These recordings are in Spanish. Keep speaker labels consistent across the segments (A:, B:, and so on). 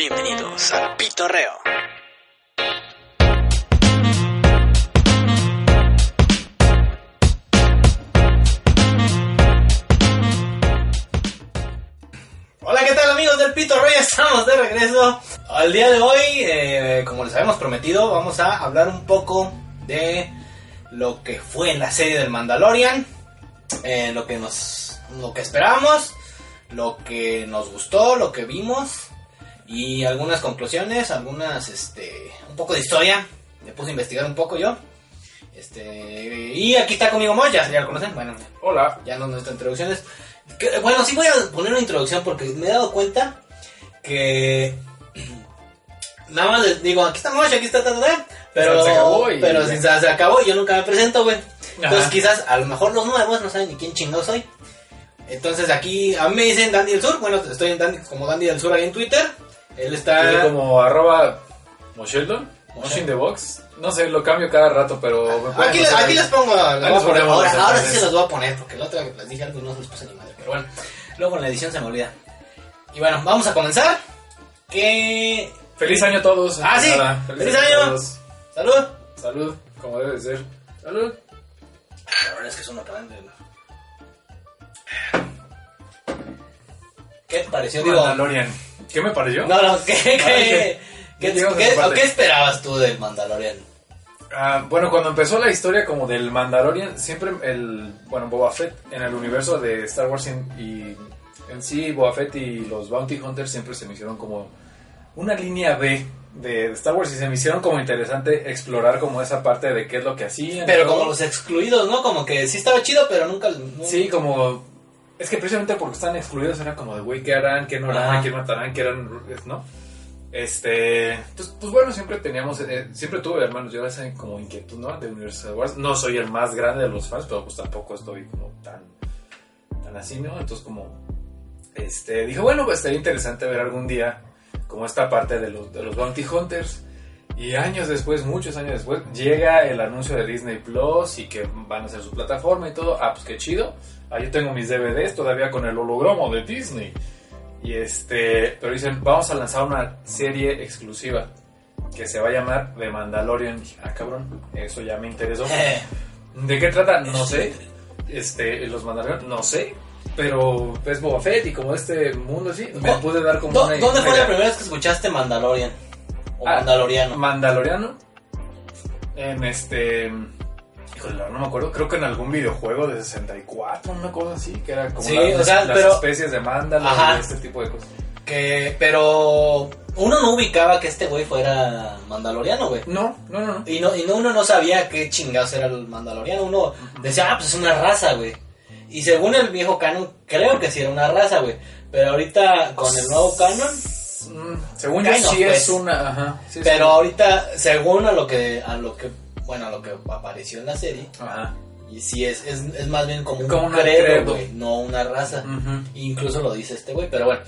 A: Bienvenidos al Pitorreo.
B: Hola, ¿qué tal amigos del Pito Rey? Estamos de regreso. Al día de hoy, eh, como les habíamos prometido, vamos a hablar un poco de lo que fue en la serie del Mandalorian, eh, lo que nos, lo que esperábamos, lo que nos gustó, lo que vimos y algunas conclusiones, algunas, este, un poco de historia. Me puse a investigar un poco yo. Este, y aquí está conmigo Moy, ya, lo conocen. Bueno,
C: Hola.
B: ya no nuestras introducciones. Que, bueno, sí voy a poner una introducción porque me he dado cuenta que nada más les digo, aquí estamos, aquí está, ta, ta, ta, pero,
C: Se acabó y
B: pero si se, acabó y yo nunca me presento, güey. Entonces
C: Ajá.
B: quizás a lo mejor los nuevos no saben ni quién chingado soy. Entonces aquí a mí me dicen Dandy del Sur, bueno, estoy en Dandy, como Dandy del Sur ahí en Twitter. Él está...
C: Como arroba Mosheldon, Mosh in the Box. No sé, lo cambio cada rato, pero me
B: Aquí,
C: buscar
B: aquí
C: ahí.
B: les pongo, les voy a
C: les ponemos
B: ahora, sí se los voy a poner, porque la otra vez les dije algo y no se los puse ni madre, pero bueno, luego en la edición se me olvida. Y bueno, vamos a comenzar. Que...
C: Feliz año a todos.
B: Ah, sí.
C: Nada,
B: Feliz año. ¡Salud!
C: Salud, como debe de ser. Salud.
B: La verdad es que es uno grande. ¿Qué te pareció? Digo,
C: Mandalorian. ¿Qué me pareció?
B: no, no, ¿qué, qué,
C: ¿qué?
B: qué, qué- qué esperabas tú del Mandalorian?
C: Ah, bueno, cuando empezó la historia como del Mandalorian, siempre el, bueno, Boba Fett en el universo de Star Wars y en sí Boba Fett y los Bounty Hunters siempre se me hicieron como una línea B de Star Wars y se me hicieron como interesante explorar como esa parte de qué es lo que hacían.
B: Pero como los excluidos, ¿no? Como que sí estaba chido, pero nunca...
C: Sí, como... Es que precisamente porque están excluidos era como de, güey, ¿qué harán? ¿Qué no harán?
B: Ajá.
C: ¿A quién matarán? ¿Qué harán? ¿No? Este... Entonces, pues bueno, siempre teníamos... eh, siempre tuve, hermanos, yo esa como inquietud, ¿no? De Universo de Wars. No soy el más grande de los fans, pero pues tampoco estoy como tan... Tan así, ¿no? Entonces como... Este... Dije, bueno, pues estaría interesante ver algún día como esta parte de los, de los Bounty Hunters. Y años después, muchos años después, llega el anuncio de Disney Plus y que van a hacer su plataforma y todo. Ah, pues qué chido. Ahí yo tengo mis DVDs todavía con el hologramo de Disney. Y este, pero dicen, vamos a lanzar una serie exclusiva que se va a llamar The Mandalorian. Y dije, ah, cabrón, eso ya me interesó. ¿De qué trata? No sé. Este, los Mandalorian, no sé. Pero es Boba Fett y como este mundo así, me
B: ¿Dó-
C: pude dar como
B: ¿Dó-
C: una
B: ¿Dónde fue la primera vez que escuchaste Mandalorian? O
C: Ah,
B: Mandaloriano.
C: Mandaloriano. En este. Híjole, no me acuerdo. Creo que en algún videojuego de 64, una cosa así. Que era como
B: Sí,
C: las,
B: o sea,
C: las
B: pero-
C: especies de y este tipo de cosas.
B: Que, pero uno no ubicaba que este güey fuera mandaloriano, güey.
C: No, no, no. no.
B: Y, no, y no, uno no sabía qué chingados era el mandaloriano. Uno decía, ah, pues es una raza, güey. Y según el viejo canon, creo que sí era una raza, güey. Pero ahorita, con el nuevo canon,
C: Mm, según yo, sí
B: pues.
C: es una. Ajá. sí es
B: pero
C: una-
B: ahorita, según a lo que, a lo que, bueno, lo que apareció en la serie,
C: Ajá.
B: y sí es, es, es más bien como un
C: Como
B: credo, güey, no una raza.
C: Ujú.
B: Incluso lo dice este güey, pero bueno,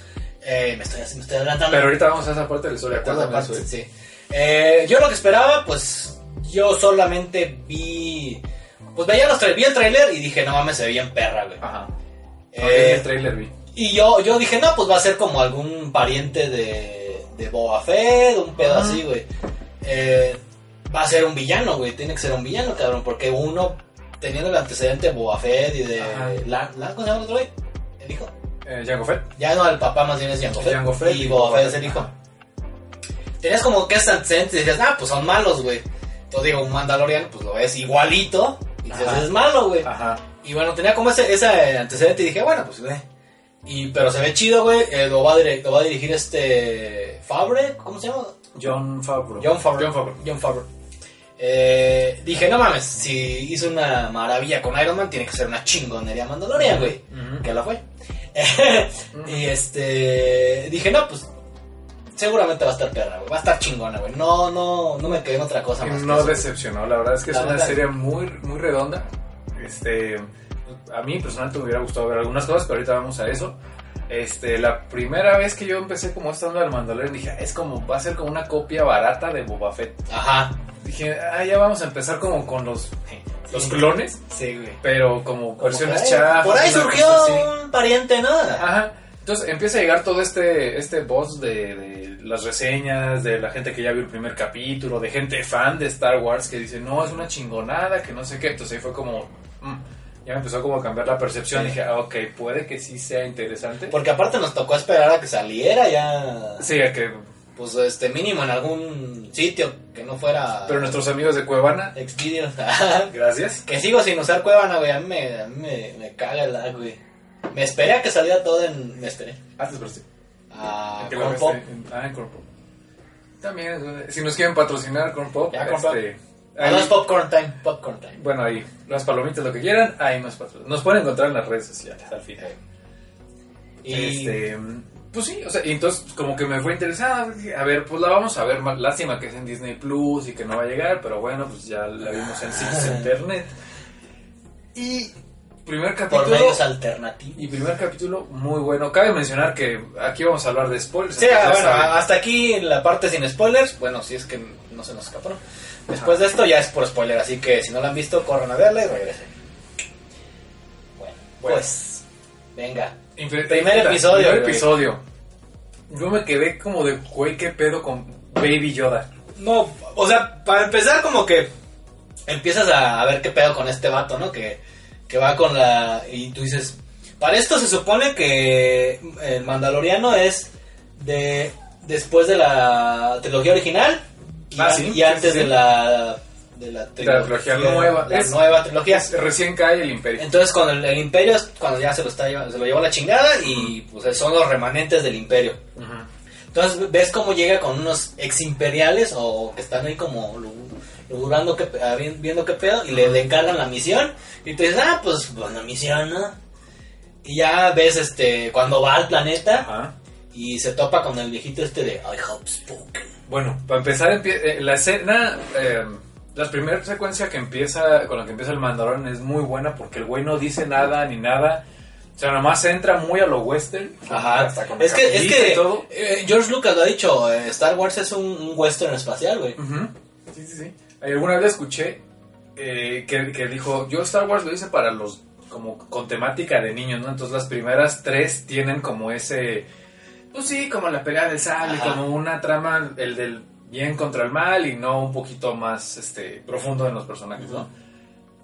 B: eh, me, estoy, me estoy adelantando.
C: Pero ahorita vamos a esa parte de la historia.
B: Parte,
C: eso,
B: sí. Eh, yo lo que esperaba, pues yo solamente vi. Pues veía los vi el trailer y dije, no mames, se ve bien perra, güey.
C: Ajá.
B: Eh,
C: el trailer vi.
B: y yo, yo dije, no, pues va a ser como algún pariente de, de Boba Fett, un pedo así, güey. Eh, va a ser un villano, güey. Tiene que ser un villano, cabrón. Porque uno, teniendo el antecedente de Boba Fett y de.
C: Ajá.
B: La, la- ¿Cómo se llama el otro güey? El hijo.
C: Eh, Jango Fett.
B: Ya no, el papá más bien es Jango Fett.
C: Jango Fett
B: y
C: y
B: Boba
C: Boba
B: Fett es el hijo. Tenías como que este antecedente y decías, ah, pues son malos, güey. Entonces digo, un Mandalorian, pues lo ves igualito. Y dices,
C: Ajá.
B: es malo, güey.
C: Ajá.
B: Y bueno, tenía como ese, ese antecedente y dije, bueno, pues ve. Y, pero se ve chido, güey. eh, lo, va a dirigir, lo va a dirigir este. Fabre, ¿cómo se llama?
C: John Favreau.
B: John Favreau.
C: John Favreau.
B: John Favreau. Eh, dije, no mames, si hizo una maravilla con Iron Man, tiene que ser una chingonería Mandalorian, güey.
C: Ujú.
B: Que la fue. y este. Dije, no, pues. Seguramente va a estar perra, güey. Va a estar chingona, güey. No, no, no me quedé en otra cosa más.
C: no decepcionó, la verdad es que
B: La
C: es una
B: verdad.
C: serie muy, muy redonda. Este, a mí personalmente me hubiera gustado ver algunas cosas, pero ahorita vamos a eso. Este, la primera vez que yo empecé como esta onda del Mandalorian, dije, "Ah, es como, va a ser como una copia barata de Boba Fett.
B: Ajá.
C: Dije, ah, ya vamos a empezar como con los, los clones,
B: Sí, güey.
C: pero como
B: Como
C: versiones chafas.
B: Por ahí surgió un pariente, ¿no?
C: Ajá. Entonces empieza a llegar todo este, este boss de, de las reseñas, de la gente que ya vio el primer capítulo, de gente fan de Star Wars que dice, no, es una chingonada, que no sé qué. Entonces ahí fue como, mm, ya me empezó como a cambiar la percepción.
B: Sí.
C: Dije, ah, ok, puede que sí sea interesante.
B: Porque aparte nos tocó esperar a que saliera ya.
C: Sí, a que,
B: Pues este mínimo en algún sitio que no fuera.
C: pero nuestros amigos de Cuevana,
B: Expedia.
C: gracias.
B: que sigo sin usar Cuevana, güey. A mí me, a mí me, me caga el lag, güey. Me esperé a que saliera todo en. Me esperé.
C: Antes, pero sí.
B: A
C: Que lo
B: Corn Pop.
C: en- Ah, en Corn Pop. También, si nos quieren patrocinar Corn Pop,
B: Ya, Corn Pop.
C: este,
B: Ah,
C: ahí-
B: es Popcorn Time. Popcorn Time.
C: bueno, ahí, las palomitas, lo que quieran, ahí nos patrocinan. Nos pueden encontrar en las redes sociales al final.
B: Y.
C: Este, pues sí, o sea, y entonces como que me fue interesada. A ver, pues la vamos a ver. Lástima que es en Disney Plus y que no va a llegar, pero bueno, pues ya la vimos en sitios de internet. Y primer
B: por
C: capítulo.
B: medios alternativos.
C: Y primer capítulo muy bueno. Cabe mencionar que aquí vamos a hablar de spoilers.
B: Sí, bueno, hasta aquí la parte sin spoilers. Bueno, si es que no se nos escapó. ¿no? Después de esto ya es por spoiler, así que si no la han visto, corran a verla y regresen. Bueno,
C: Bueno.
B: pues, venga. Primer episodio,
C: Primer
B: güey.
C: episodio. Yo me quedé como de, güey, qué pedo con Baby Yoda.
B: No, o sea, para empezar como que empiezas a, a ver qué pedo con este vato, ¿no? Que, que va con la... Y tú dices, para esto se supone que el Mandaloriano es de después de la trilogía original y,
C: Ah,
B: a-
C: sí,
B: y
C: sí,
B: antes
C: sí,
B: de la... De la
C: trilogía nueva.
B: La
C: Es-
B: nueva trilogía.
C: Es- recién cae el Imperio.
B: Entonces con el, el imperio es cuando ya se lo, está, se lo llevó la chingada y pues son los remanentes del imperio.
C: Ujú.
B: Entonces ves cómo llega con unos ex imperiales o que están ahí como logrando que, ah, vi- viendo qué pedo y le, le encargan la misión y te dices, ah, pues buena misión, ¿no? Y ya ves este cuando va al planeta y se topa con el viejito este de I have spoken.
C: Bueno, para empezar, eh, la escena, eh, la primera secuencia que empieza, con la que empieza el Mandalorian es muy buena porque el güey no dice nada ni nada. O sea, nomás entra muy a lo western. hasta con la
B: Es que, es que
C: todo.
B: eh, George Lucas lo ha dicho, eh, Star Wars es un, un western espacial, güey.
C: Sí, sí, sí. Alguna vez escuché eh, que, que dijo, yo Star Wars lo hice para los, como con temática de niños, ¿no? Entonces las primeras tres tienen como ese, pues sí, como la pelea del sable,
B: Ajá.
C: como una trama, el del bien contra el mal y no un poquito más este profundo en los personajes, ¿no?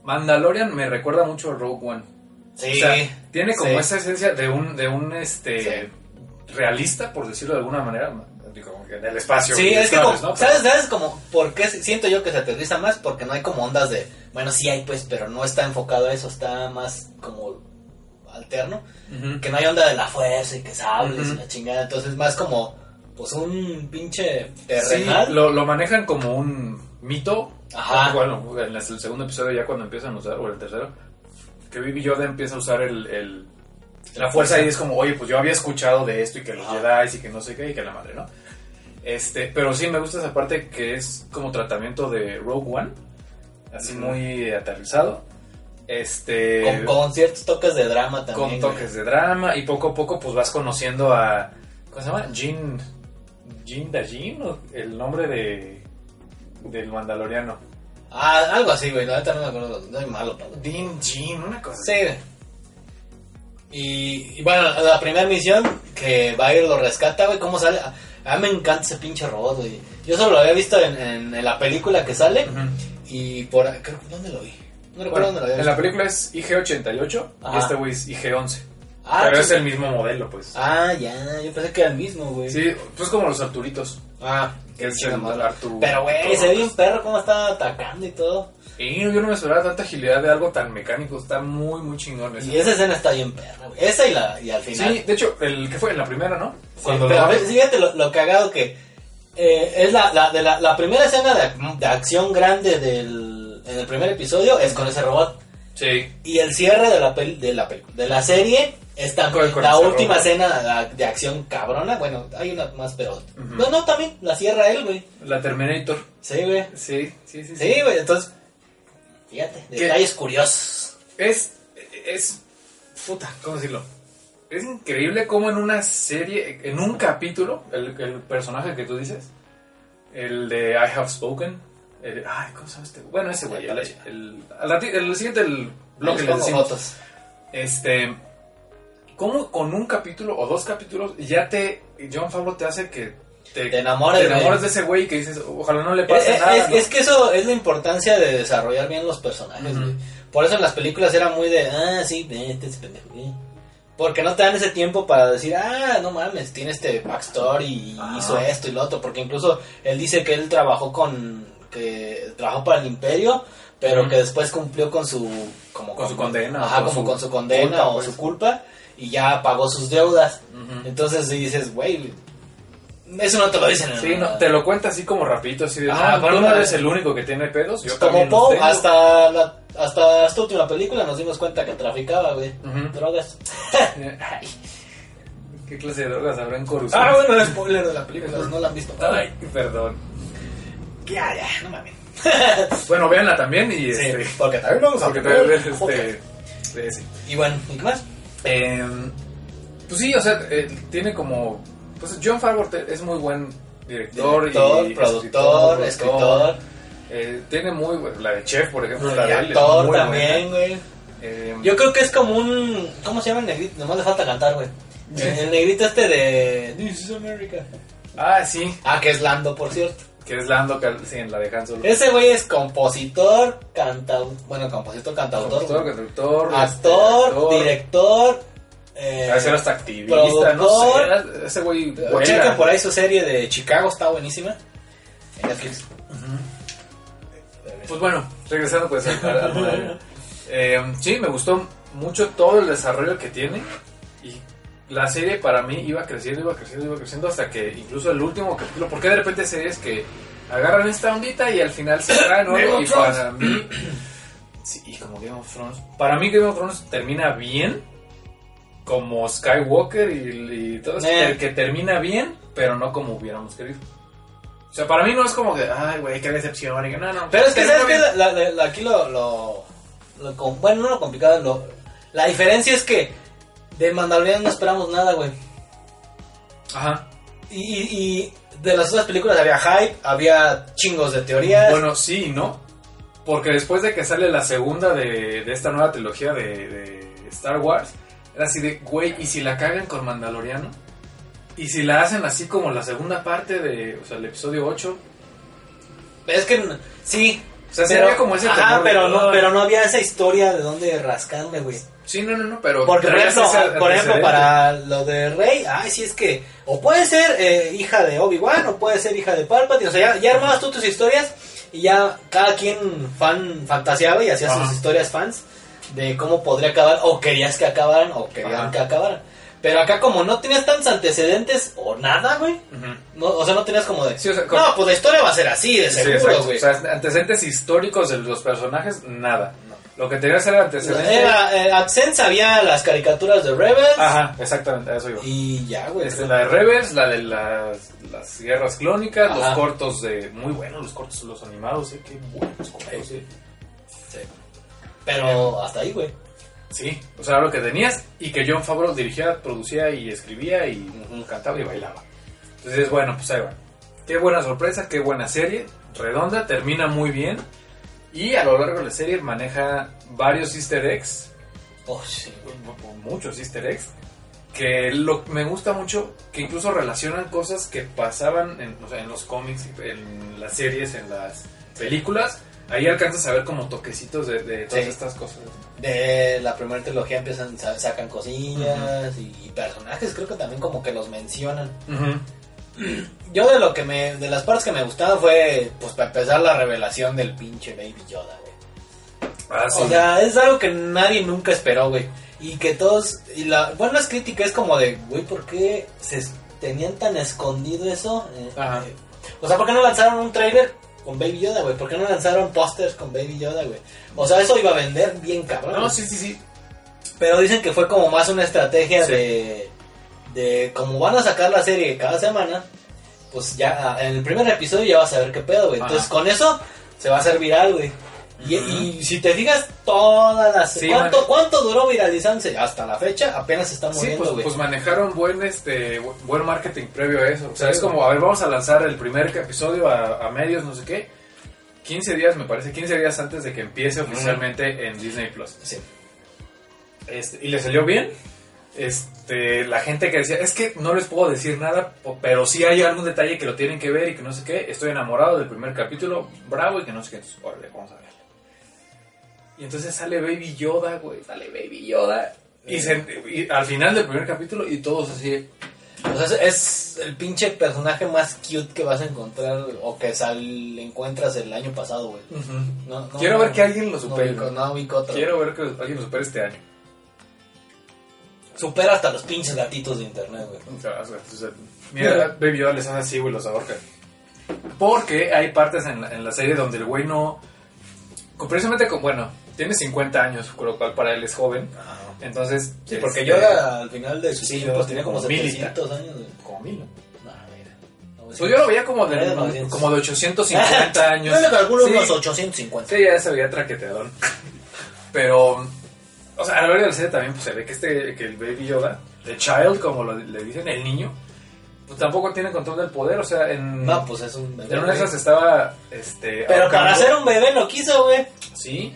C: Mandalorian me recuerda mucho a Rogue One.
B: Sí.
C: O sea, tiene como
B: sí.
C: esa esencia de un, de un este
B: Sí.
C: realista, por decirlo de alguna manera, digo, en el espacio.
B: Sí, es que como,
C: ¿no?
B: ¿sabes, ¿sabes como por qué siento yo que se aterriza más? Porque no hay como ondas de, bueno, sí hay pues, pero no está enfocado a eso, está más como alterno, que no hay onda de la fuerza y que sables
C: Ujú.
B: y la chingada, entonces más como, pues un pinche
C: Sí,
B: terrenal.
C: lo, lo manejan como un mito.
B: Ajá.
C: Bueno, en el segundo episodio ya cuando empiezan a usar, o el tercero, que Baby Yoda empieza a usar el, el- la fuerza y es como, oye, pues yo había escuchado de esto y que los
B: Ajá.
C: Jedi y que no sé qué y que la madre, ¿no? Este, pero sí me gusta esa parte que es como tratamiento de Rogue One, así muy aterrizado. Este,
B: con, con ciertos toques de drama también.
C: con toques de drama y poco a poco pues vas conociendo a ¿cómo se llama? Jin Jin Dajin o el nombre de del mandaloriano.
B: Ah, algo así, güey, la neta no me acuerdo, no hay malo, padre.
C: Din Jin una cosa
B: Sí, güey. Y, y bueno, la primera misión que Bayer lo rescata, güey, ¿cómo sale? A, mí me encanta ese pinche robot, güey. Yo solo lo había visto en, en- en la película que sale y por... Creo, ¿Dónde lo vi? No recuerdo
C: Bueno,
B: dónde lo había
C: en la película es IG-88 y este güey es IG-11
B: Ah,
C: pero es el mismo modelo pues
B: Ah, ya, yo pensé que era el mismo, güey.
C: sí pues como los Arturitos
B: Ah,
C: que es
B: chinga
C: el
B: madre.
C: Artu
B: Pero, güey, se ve
C: pues.
B: perro cómo estaba atacando y todo.
C: y yo no me esperaba tanta agilidad de algo tan mecánico está muy muy chingón ese.
B: Y esa escena está bien perra, güey. Esa y, la, y al final.
C: sí de hecho el que fue en la primera ¿no?
B: Sí,
C: cuando
B: pero
C: lo
B: a ver, fíjate lo, lo cagado que eh, es la, la, de la, la primera escena de, de acción grande del, en el primer episodio es con ese robot.
C: sí
B: Y el cierre de la, peli- de la, peli- de la serie es también
C: Con- con
B: la última
C: robot.
B: escena de, acción cabrona. Bueno, hay una más, pero... No, no, también la cierra él, güey.
C: la Terminator
B: Sí, güey.
C: sí sí sí,
B: Sí, güey, entonces... Fíjate, detalles curiosos.
C: Es, es, puta, ¿cómo decirlo? Es increíble cómo en una serie, en un capítulo, el, el personaje que tú dices, el de I Have Spoken, el- ay, ¿cómo llama este? Bueno, ese güey, el, el, siguiente el bloque le decimos,
B: fotos.
C: este, ¿cómo con un capítulo o dos capítulos ya te. John Favreau te hace que te,
B: Te enamores,
C: te enamores de ese güey que dices, ojalá no le
B: Es,
C: pase
B: es-
C: nada.
B: es-
C: ¿no?
B: es que eso es la importancia de desarrollar bien los personajes. Por eso en las películas era muy de, ah, sí, vete ese pendejo, güey. Porque no te dan ese tiempo para decir, ah, no mames, tiene este backstory y
C: Ajá.
B: hizo esto y lo otro. Porque incluso él dice que él trabajó con, que trabajó para el imperio, pero que después cumplió con su, como
C: Con su condena,
B: Ajá, como
C: su
B: con su condena
C: culpa,
B: o
C: pues.
B: su culpa y ya pagó sus deudas. Entonces dices, güey, eso no te lo dicen en
C: Sí, no, te lo cuenta así como rapidito, así de,
B: Ajá,
C: no,
B: pero
C: eres el único que tiene pedos, yo
B: como
C: también
B: Poe,
C: tengo".
B: hasta, la- hasta esta última película nos dimos cuenta que traficaba, güey.
C: Ujú.
B: Drogas.
C: Ay, ¿Qué clase de drogas habrá en Coruscant?
B: Ah, bueno, el spoiler de la película, no la han visto.
C: Ay, perdón.
B: Ya, ya, no mames.
C: Bueno, véanla también y
B: Sí,
C: este,
B: porque también vamos a
C: porque
B: de
C: este, de ese.
B: Y bueno, ¿y qué más?
C: Eh, pues sí, o sea, eh, tiene como. Pues John Favreau es muy buen director,
B: Director,
C: y
B: productor, escritor,
C: Eh, tiene muy la de Chef, por ejemplo, la de él
B: actor
C: muy
B: también,
C: buena.
B: güey.
C: Eh,
B: Yo creo que es como un... ¿Cómo se llama el negrito? Nomás le falta cantar, güey.
C: Sí.
B: El negrito este de... This is America.
C: ah, sí,
B: Ah, que es Lando, por cierto.
C: Que es Lando, Cal- sí, en la de Han Solo.
B: Ese güey es compositor, cantautor... Bueno, compositor, cantautor.
C: Productor,
B: güey.
C: conductor,
B: Actor,
C: este,
B: director... Eh,
C: A veces hasta activista, no sé. era- Ese güey.
B: Chequen por ahí su serie de Chicago, está buenísima. En Netflix.
C: Pues bueno, regresando pues al. Eh, sí, me gustó mucho todo el desarrollo que tiene. La serie para mí iba creciendo, iba creciendo, iba creciendo hasta que incluso el último capítulo. Porque de repente series que agarran esta ondita y al final se
B: of
C: Y para mí. Sí, y como Game of Thrones. Para mí Game of Thrones termina bien. Como Skywalker y, y todo eso.
B: Eh.
C: Que, que termina bien, pero no como hubiéramos querido. O sea, para mí no es como que, ay, güey, qué decepción. Y que, no, no.
B: Pero es que, ¿sabes
C: bien.
B: La- la- la- aquí lo, lo, lo Bueno, no lo complicado, lo, la diferencia es que de Mandalorian no esperamos nada, güey.
C: Ajá.
B: Y, y- de las otras películas había hype, había chingos de teorías.
C: Bueno, sí y no. Porque después de que sale la segunda de, de esta nueva trilogía de, de Star Wars, era así de, güey, ¿y si la cagan con Mandaloriano? ¿Y si la hacen así como la segunda parte de, o sea, el episodio 8?
B: es que sí.
C: O sea, sí
B: pero,
C: había como ese temor
B: pero no, pero no había esa historia de dónde rascarle, güey.
C: Sí, no, no, no, pero...
B: Porque, por ejemplo, por para lo de Rey, ay, sí es que o puede ser eh, hija de Obi-Wan o puede ser hija de Palpatine. O sea, ya, ya armabas tú tus historias y ya cada quien fan fantaseaba y hacía sus historias fans de cómo podría acabar o querías que acabaran o querían
C: Ajá.
B: que acabaran. Pero acá como no tenías tantos antecedentes o nada, güey. No, o sea, no tenías como de...
C: Sí, o sea, como-
B: no, pues la historia va a ser así, de
C: Sí,
B: seguro,
C: exacto.
B: güey.
C: O sea, antecedentes históricos de los personajes, nada. Lo que tenías era antecedentes...
B: Era, eh, AdSense había las caricaturas de Rebels
C: Ajá, exactamente, a eso iba.
B: y ya, güey.
C: Este, la de Rebels, la de las, las guerras clónicas,
B: Ajá.
C: los cortos de... Muy buenos los cortos, los animados, ¿eh? Qué buenos cortos, ¿eh?
B: Sí. Pero hasta ahí, güey.
C: Sí, o sea, lo que tenías y que John Favreau dirigía, producía y escribía y cantaba y bailaba. Entonces, bueno, pues ahí va. Qué buena sorpresa, qué buena serie, redonda, termina muy bien y a lo largo de la serie maneja varios easter eggs,
B: Oh, sí,
C: muchos easter eggs, que lo, me gusta mucho que incluso relacionan cosas que pasaban en, o sea, en los cómics, en las series, en las películas. Ahí alcanzas a ver como toquecitos de, de todas
B: Sí.
C: estas cosas.
B: De la primera trilogía empiezan, sa- sacan cosillas y, y personajes, creo que también como que los mencionan.
C: Ujú.
B: Yo de lo que me, de las partes que me gustaban fue, pues para empezar la revelación del pinche Baby Yoda, güey.
C: Ah, sí.
B: O sea, es algo que nadie nunca esperó, güey. Y que todos, y la buena crítica es como de, güey, ¿por qué se tenían tan escondido eso? Eh,
C: Ajá.
B: eh, o sea, ¿por qué no lanzaron un trailer con Baby Yoda, güey? ¿Por qué no lanzaron pósters con Baby Yoda, güey? O sea, eso iba a vender bien cabrón.
C: No, sí, sí, sí.
B: Pero dicen que fue como más una estrategia
C: Sí.
B: de, de como van a sacar la serie cada semana, pues ya en el primer episodio ya vas a ver qué pedo, güey. Entonces con eso se va a hacer viral, güey. Y, si te fijas, todas las...
C: Sí,
B: ¿cuánto. ¿Cuánto duró viralizándose? Hasta la fecha apenas se está
C: Sí,
B: muriendo,
C: pues, pues manejaron buen este bu- buen marketing previo a eso. O sea,
B: Sí.
C: es como, a ver, vamos a lanzar el primer episodio a, a medios, no sé qué. 15 días, me parece, 15 días antes de que empiece oficialmente en Disney Plus.
B: Sí.
C: Este, y le salió bien. este, la gente que decía, es que no les puedo decir nada, pero sí hay algún detalle que lo tienen que ver y que no sé qué, estoy enamorado del primer capítulo, bravo y que no sé qué, entonces, órale, vamos a ver. Y entonces sale Baby Yoda, güey, sale Baby Yoda. Y, se- y al final del primer capítulo y todos así,
B: O sea, es, el pinche personaje más cute que vas a encontrar o que sal, encuentras el año pasado, güey. No, no,
C: Quiero
B: no,
C: ver que alguien lo supere.
B: No, ubico otro.
C: quiero ver que alguien lo supere este año.
B: Supera hasta los pinches gatitos de internet, güey.
C: Mira, Baby Yoda les hace así, güey, los ahorca. Porque hay partes en la, en la serie donde el güey no. Precisamente con, bueno, tiene 50 años, con lo cual para él es joven. Entonces.
B: Sí, porque
C: este,
B: Yoda al final de sus
C: Sí,
B: tiempos tenía como
C: como mil y
B: 700 años. güey.
C: Como mil, ¿no?
B: No, mira. No,
C: Pues yo lo veía como
B: Era de
C: de,
B: 900.
C: como de 850 años.
B: Yo le calculo
C: Sí.
B: unos 850.
C: Sí, ya se veía traqueteadón. Pero, o sea, a la hora de la serie también pues, se ve que este, que el Baby Yoda, the child, como lo- le dicen, el niño, pues tampoco tiene control del poder. O sea, en,
B: No, pues es un bebé.
C: en una de esas estaba, este...
B: Pero para ser un bebé lo quiso, güey.
C: Sí.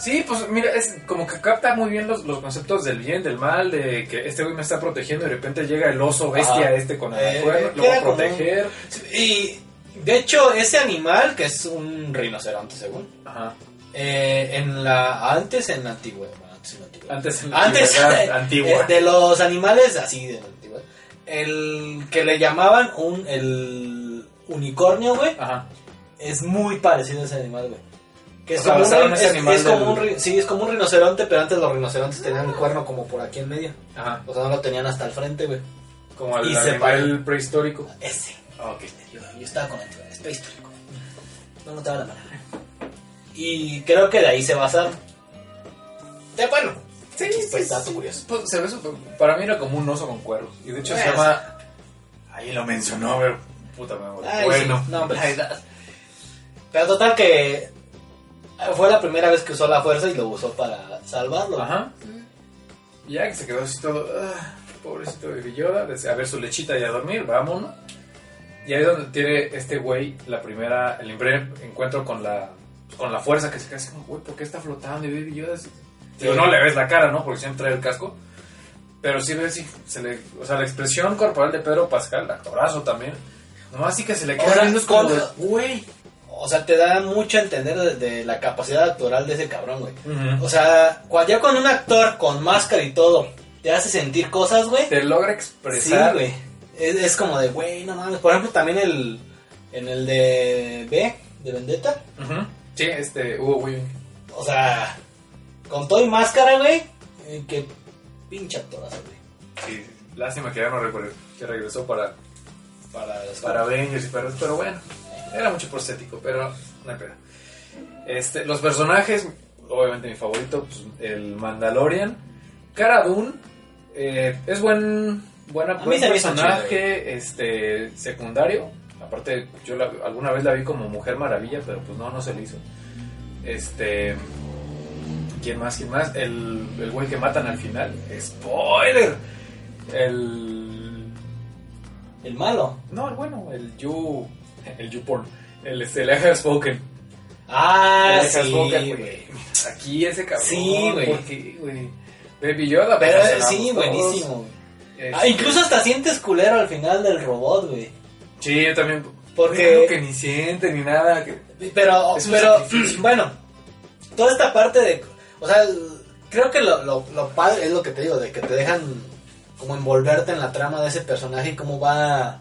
C: Sí, pues mira, es como que capta muy bien los, los conceptos del bien, del mal, de que este güey me está protegiendo y de repente llega el oso bestia
B: Ajá.
C: este con el
B: Eh,
C: cuerno, lo va a
B: un-
C: proteger.
B: Y de hecho, ese animal, que es un rinoceronte, según.
C: Ajá.
B: eh, en la antes en la antigüedad. Antes en la antigüedad.
C: Antes en la
B: Antes eh,
C: antigua.
B: de los animales así de la antigüedad. El que le llamaban un el unicornio, güey,
C: Ajá.
B: es muy parecido a ese animal, güey. Que es
C: O sea,
B: como, un, es- es como
C: del-
B: un sí, es como un rinoceronte, pero antes los rinocerontes tenían el cuerno como por aquí en medio.
C: Ajá.
B: O sea, no lo tenían hasta el frente, güey.
C: Como el
B: Y se
C: animal prehistórico.
B: Ese.
C: Ah, ok.
B: Yo, yo estaba con la antigüedad, es prehistórico. No notaba la palabra. Y creo que de ahí se basaron. De bueno.
C: Sí,
B: Pues dato curioso.
C: Pues, se ve súper- para mí era como un oso con cuernos. Y de hecho se llama. Ahí lo mencionó, pero. Puta.
B: Ay,
C: bueno.
B: sí, no, hombre. Pero total que fue la primera vez que usó la fuerza y lo usó para salvarlo.
C: Ajá. Y ya que se quedó así todo. ah, pobrecito Baby Yoda. A ver su lechita y a dormir, vámonos. Y ahí es donde tiene este güey la primera, el primer encuentro con la, con la fuerza que se queda así como, güey, ¿por qué está flotando? Y Baby Yoda. Digo, no le ves la cara, ¿no? Porque siempre trae el casco. Pero sí ves, sí, se le, o sea, la expresión corporal de Pedro Pascal, el actorazo también. Nomás sí que se le queda
B: sea,
C: viendo es como, de, güey.
B: O sea, te da mucho a entender de, de la capacidad actoral de ese cabrón, güey. O sea, cuando ya con un actor con máscara y todo te hace sentir cosas, güey.
C: Te logra
B: Sí,
C: expresar.
B: güey. Es, es como de, güey, no mames. Por ejemplo, también el. En el de B, de Vendetta.
C: Sí, este, Hugo Weaving.
B: O sea, con todo y máscara, güey. eh, que pinche actorazo, güey.
C: Sí, lástima que ya no recuerdo que regresó para,
B: Para,
C: para Avengers y para pero bueno, era mucho prostético, pero no hay pedo. Este, los personajes, obviamente mi favorito, pues, el Mandalorian, Cara Dune, eh, es buen, buena, buen personaje, este, secundario, aparte yo la- alguna vez la vi como Mujer Maravilla, pero pues no, no se le hizo. Este, ¿quién más? ¿Quién más? El, el güey que matan al final, spoiler, el
B: El malo.
C: no, el bueno, el you. El you porn. El, este, el spoken.
B: Ah,
C: El
B: sí,
C: spoken,
B: güey.
C: Aquí ese cabrón.
B: Sí, güey.
C: Baby Yoda.
B: Pero
C: pues, nos
B: sí, buenísimo.
C: Este,
B: Ah, incluso hasta sientes culero al final del robot, güey.
C: Sí, yo también.
B: Porque-
C: que ni siente ni nada. que-
B: Pero, pero, bueno, toda esta parte de, o sea, creo que lo, lo, lo padre es lo que te digo, de que te dejan como envolverte en la trama de ese personaje y cómo va,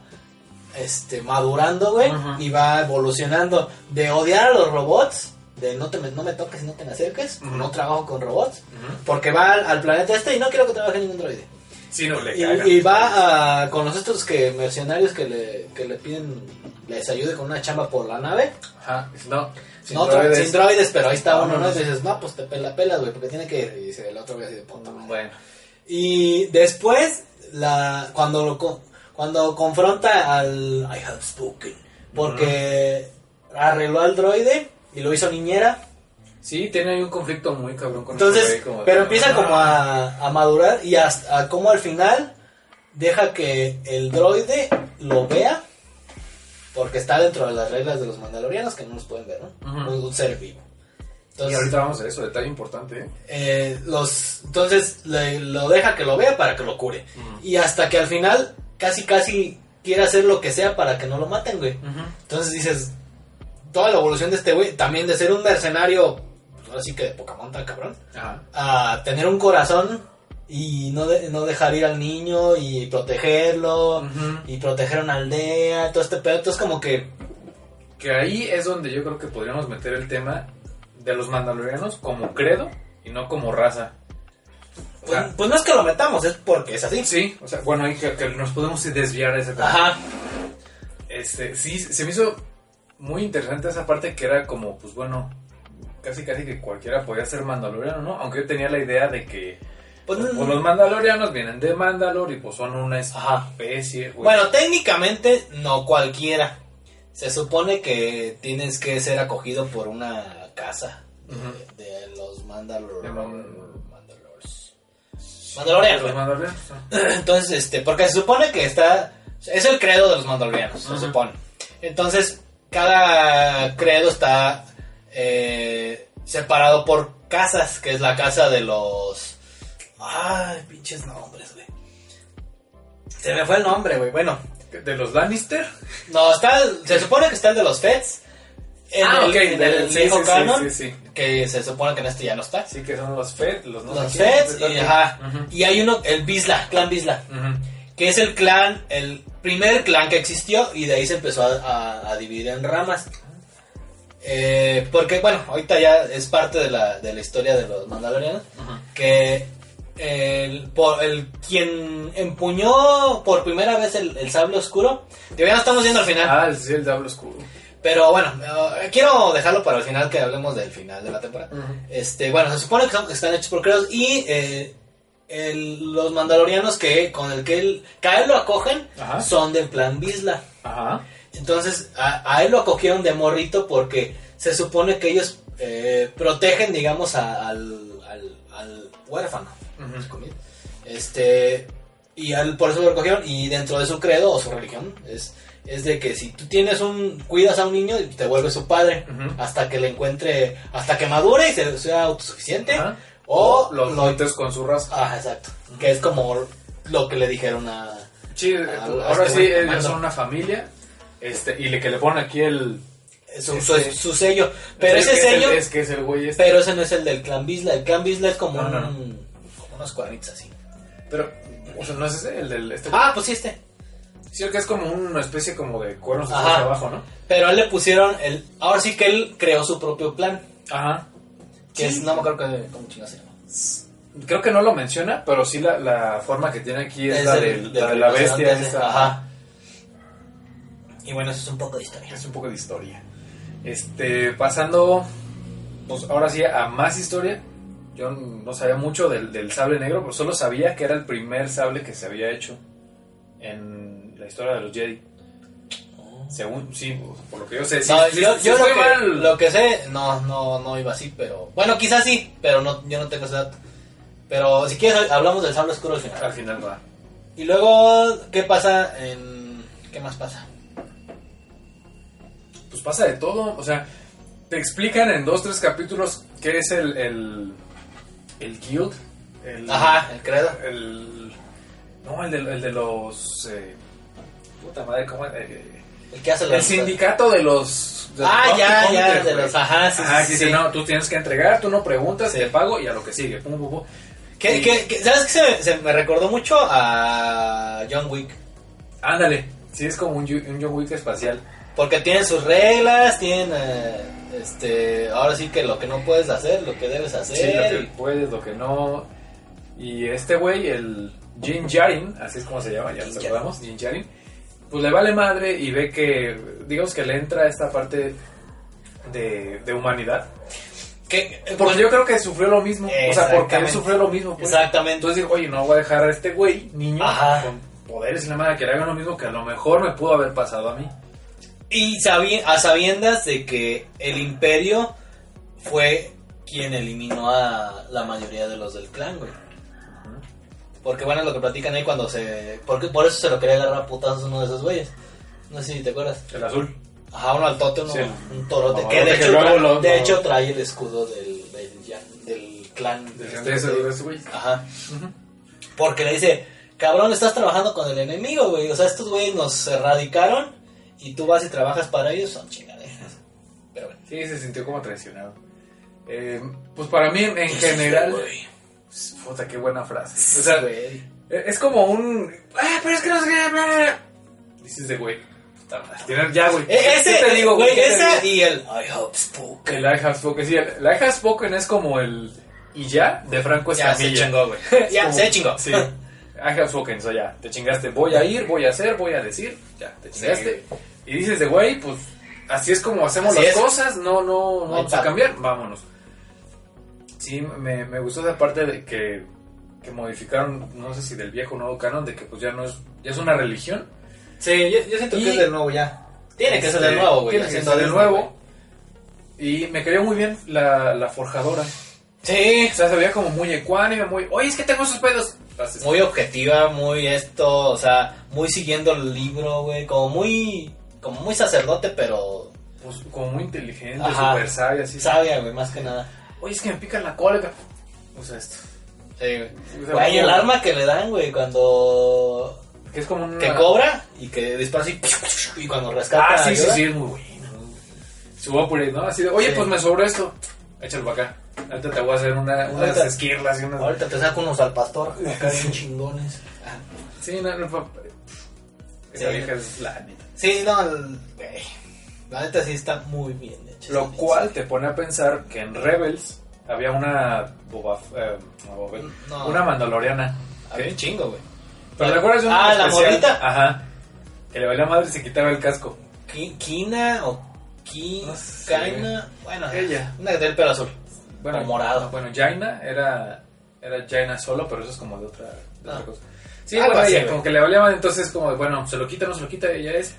B: este, madurando, güey, y va evolucionando de odiar a los robots, de no, te, no me toques y no te me acerques, no trabajo con robots, porque va al, al planeta este y no quiero que trabaje ningún droide.
C: Sí, no, le
B: Y, y va a, con los estos que mercenarios que le, que le piden, les ayude con una chamba por la nave.
C: Ajá, no.
B: no, tra-
C: droides.
B: sin droides, pero ahí está uno, ¿no? Y dices, no, pues te pela pelas, güey, porque tiene que ir. Y dice el otro güey así de puta.
C: Bueno.
B: Y después, la, cuando, lo, cuando confronta al I have spoken, porque arregló al droide y lo hizo niñera.
C: Sí, tiene ahí un conflicto muy cabrón con
B: Entonces,
C: güey, como
B: pero empieza como a, a madurar y hasta a como al final deja que el droide lo vea. Porque está dentro de las reglas de los mandalorianos que no los pueden ver, ¿no?
C: Ujú.
B: Un- Un ser vivo. Entonces,
C: y ahorita vamos a eso, detalle importante, ¿eh?
B: eh, los, entonces le- lo deja que lo vea para que lo cure. Y hasta que al final casi casi quiere hacer lo que sea para que no lo maten, güey. Entonces dices, toda la evolución de este güey, también de ser un mercenario, pues, así que de poca monta, cabrón,
C: Ajá.
B: a tener un corazón y no, de- no dejar ir al niño y protegerlo y proteger una aldea, todo este pedo. Entonces como que,
C: Que ahí es donde yo creo que podríamos meter el tema de los mandalorianos como credo y no como raza.
B: Pues, pues no es que lo metamos, es porque es así.
C: sí, o sea, bueno, ahí que, que nos podemos desviar de ese tema.
B: Ajá.
C: Este, sí, se me hizo muy interesante esa parte que era como, pues bueno, casi casi que cualquiera podía ser mandaloriano, ¿no? Aunque yo tenía la idea de que
B: Pues,
C: pues, los mandalorianos vienen de Mandalor y pues son una especie, güey.
B: Bueno, técnicamente no cualquiera. Se supone que tienes que ser acogido por una casa de, los Mandalor... Mandalorianos.
C: los mandalorianos.
B: Entonces, este, porque se supone que está, es el credo de los mandalorianos, se supone. Entonces, cada credo está eh, separado por casas, que es la casa de los... Ay, pinches nombres, güey. Se me fue el nombre, güey. Bueno,
C: De los Lannister.
B: no, está, se supone que está el de los Feds. En
C: Ah,
B: el,
C: ok,
B: en el
C: sí, sí, sí.
B: Que se supone que en este ya no está.
C: Sí, que son los Fed, los no
B: los Feds, y, ajá, y hay uno, el Bisla, clan Bisla. Que es el clan, el primer clan que existió y de ahí se empezó a, a- a dividir en ramas. Eh, porque, bueno, ahorita ya es parte de la, de la historia de los mandalorianos, que el, por, el quien empuñó por primera vez el, el sable oscuro, ya no estamos viendo al final,
C: Ah, sí, el Diablo Oscuro.
B: Pero bueno, eh, quiero dejarlo para el final que hablemos del final de la temporada. Este, bueno, se supone que, son- que están hechos por creos y eh, el- los mandalorianos que con el que él, que a él lo acogen
C: Ajá.
B: son del clan Bisla.
C: Ajá.
B: Entonces a, a él lo acogieron de morrito porque se supone que ellos eh, protegen, digamos, a- al, al, al huérfano. Este, y a él por eso lo recogieron y dentro de su credo o su religión es, es de que si tú tienes un, cuidas a un niño te vuelves su padre hasta que le encuentre, hasta que madure y se- sea autosuficiente. O
C: O los
B: lo-
C: con su raza.
B: Ah, exacto. Que es como lo que le dijeron a...
C: Sí,
B: Al-
C: ahora
B: este
C: sí, ellos son una familia. Este, y le que le ponen aquí el.
B: Su,
C: Este-
B: su- su sello. Pero
C: es
B: ese
C: que es el-
B: sello...
C: Es que es el güey este.
B: Pero ese no es el del clan Bisla. El clan Bisla es como,
C: No, no,
B: un- como unos cuadritos así.
C: Pero, o sea, no es ese, el del. Este,
B: Ah, pues sí, este.
C: Sí, que es como una especie como de cuernos hacia abajo, ¿no?
B: Pero a él le pusieron el. Ahora sí que él creó su propio plan.
C: Ajá.
B: Que
C: Sí.
B: es, no me acuerdo que, cómo chingas se llama.
C: Creo que no lo menciona, pero sí la, la forma que tiene aquí es,
B: Es
C: la,
B: el-
C: de la bestia.
B: Ajá. Y bueno, eso es un poco de historia.
C: Es un poco de historia. Este, pasando, pues ahora sí a más historia. Yo no sabía mucho del, del sable negro, pero solo sabía que era el primer sable que se había hecho en la historia de los Jedi. Según, sí, por lo que yo sé. Sí,
B: No,
C: sí,
B: yo,
C: sí
B: yo lo, que,
C: mal.
B: lo que sé, no, no, no iba así, pero. Bueno, quizás sí, pero no, yo no tengo ese dato. Pero si quieres, hablamos del sable oscuro al final.
C: Al final va.
B: Y luego, ¿qué pasa en. ¿Qué más pasa?
C: Pues pasa de todo, o sea, te explican en dos, tres capítulos qué es el, el, el guild. El,
B: Ajá, el credo.
C: El, no, el de, el de los... eh, puta madre, ¿cómo es? Eh,
B: El que hace
C: el
B: las-
C: sindicato de los... de
B: Ah, ya, ya, de
C: güey.
B: los. Ajá, sí,
C: Ajá,
B: sí,
C: que
B: sí.
C: no, tú tienes que entregar, tú no preguntas, te pago y a lo que sigue. Pum, pum, pum.
B: ¿Qué-
C: Y-
B: qué- qué- ¿Sabes qué? Se, se me recordó mucho a John Wick.
C: Ándale, sí es como un, un John Wick espacial.
B: Porque tienen sus reglas, tienen. este, ahora sí que lo que no puedes hacer, lo que debes hacer.
C: Sí, lo que puedes, lo que no. Y este güey, el Jin Jarin, así es como se llama, ya
B: Jin
C: nos acordamos, Jin Jarin, pues le vale madre y ve que, digamos que le entra esta parte de, de humanidad.
B: que,
C: Porque
B: pues,
C: yo creo que sufrió lo mismo. O sea, porque él sufrió lo mismo. pues.
B: Exactamente.
C: Entonces dijo, oye, no voy a dejar a este güey, niño,
B: Ajá.
C: con poderes y la madre que le hagan lo mismo que a lo mejor me pudo haber pasado a mí.
B: Y sabi- a sabiendas de que el imperio fue quien eliminó a la mayoría de los del clan, güey. Porque bueno, lo que platican ahí cuando se... Porque por eso se lo quería agarrar a putazos uno de esos güeyes. No sé si te acuerdas.
C: El azul.
B: Ajá, un altote, uno-
C: Sí.
B: un torote.
C: No,
B: que de, hecho, trae,
C: lo-
B: de hecho trae el escudo del, del, del clan.
C: De
B: este,
C: gente de ese- de ese güey.
B: Ajá. Porque le dice, cabrón, estás trabajando con el enemigo, güey. O sea, estos güeyes nos erradicaron y tú vas y trabajas para ellos, son chingaderas. Pero bueno.
C: Sí, se sintió como traicionado. Eh, pues para mí, en general. Puta, qué buena frase. O sea,
B: Güey.
C: es como un. Ah, pero es que no sé qué. bla, bla, bla". Dices de güey. Ya, güey.
B: E- ese,
C: ¿Qué te digo,
B: güey,
C: ¿Qué te
B: ese
C: digo?
B: y el I have spoken.
C: El I have spoken. Sí, el, el I have spoken es como el. Y ya, de Franco
B: Ya se
C: Escamilla.
B: chingó, güey. Ya
C: como-
B: se chingó.
C: Sí. I have spoken, so ya, te chingaste. Voy a ir, voy a hacer, voy a decir. Ya, te chingaste. y dices de güey, pues así es como hacemos
B: Así
C: las
B: es.
C: cosas, no, no, no
B: hay
C: vamos a cambiar, vámonos. Sí, me, me gustó esa parte de que, que modificaron, no sé si del viejo o nuevo canon, de que pues ya no es, ya es una religión.
B: Sí, yo, yo siento
C: Y-
B: que es del nuevo ya. Tiene que ser del
C: Este,
B: nuevo, güey.
C: Tiene que ser del nuevo. Y me cayó muy bien la, la forjadora.
B: Sí,
C: O sea, se veía como muy ecuánime, muy, oye, es que tengo esos pedos.
B: Muy objetiva, muy esto, o sea, muy siguiendo el libro, güey, como muy, como muy sacerdote, pero
C: pues, como muy inteligente, súper sabia, así.
B: sabia, güey, más que nada.
C: Oye, es que me pica la cola. Usa esto.
B: Sí, güey.
C: O sea,
B: Güey, el arma que le dan, güey, cuando
C: Que es como una...
B: que cobra y que dispara así y cuando rescata
C: Ah, sí, sí,
B: ayuda.
C: sí, es muy buena. Subo por ahí, ¿no? Así de, oye,
B: Sí.
C: pues me sobró esto. Échalo para acá. Ahorita te voy a hacer una, unas
B: Ahorita-
C: esquirlas y unas...
B: Ahorita te saco unos al pastor, acá bien chingones.
C: Sí, no, no, pa- Esa
B: Sí.
C: vieja es la neta.
B: Sí, no, güey, la neta sí está muy bien.
C: Lo cual te pone a pensar que en Rebels había una Boba, eh, no,
B: No.
C: una mandaloriana.
B: Había un chingo, güey.
C: ¿Pero de una
B: Ah, la morrita.
C: Ajá. Que le valía madre y se quitaba el casco.
B: Ki- Kina o Ki,
C: No sé.
B: Kaina, bueno,
C: Ella.
B: una del pelo azul.
C: Bueno,
B: O morado.
C: Bueno, Jaina era, era Jaina solo, pero eso es como de otra, de otra
B: Ah.
C: cosa. Sí, bueno, ella, como que le valía madre, entonces como, bueno, se lo quita, no se lo quita, ella es...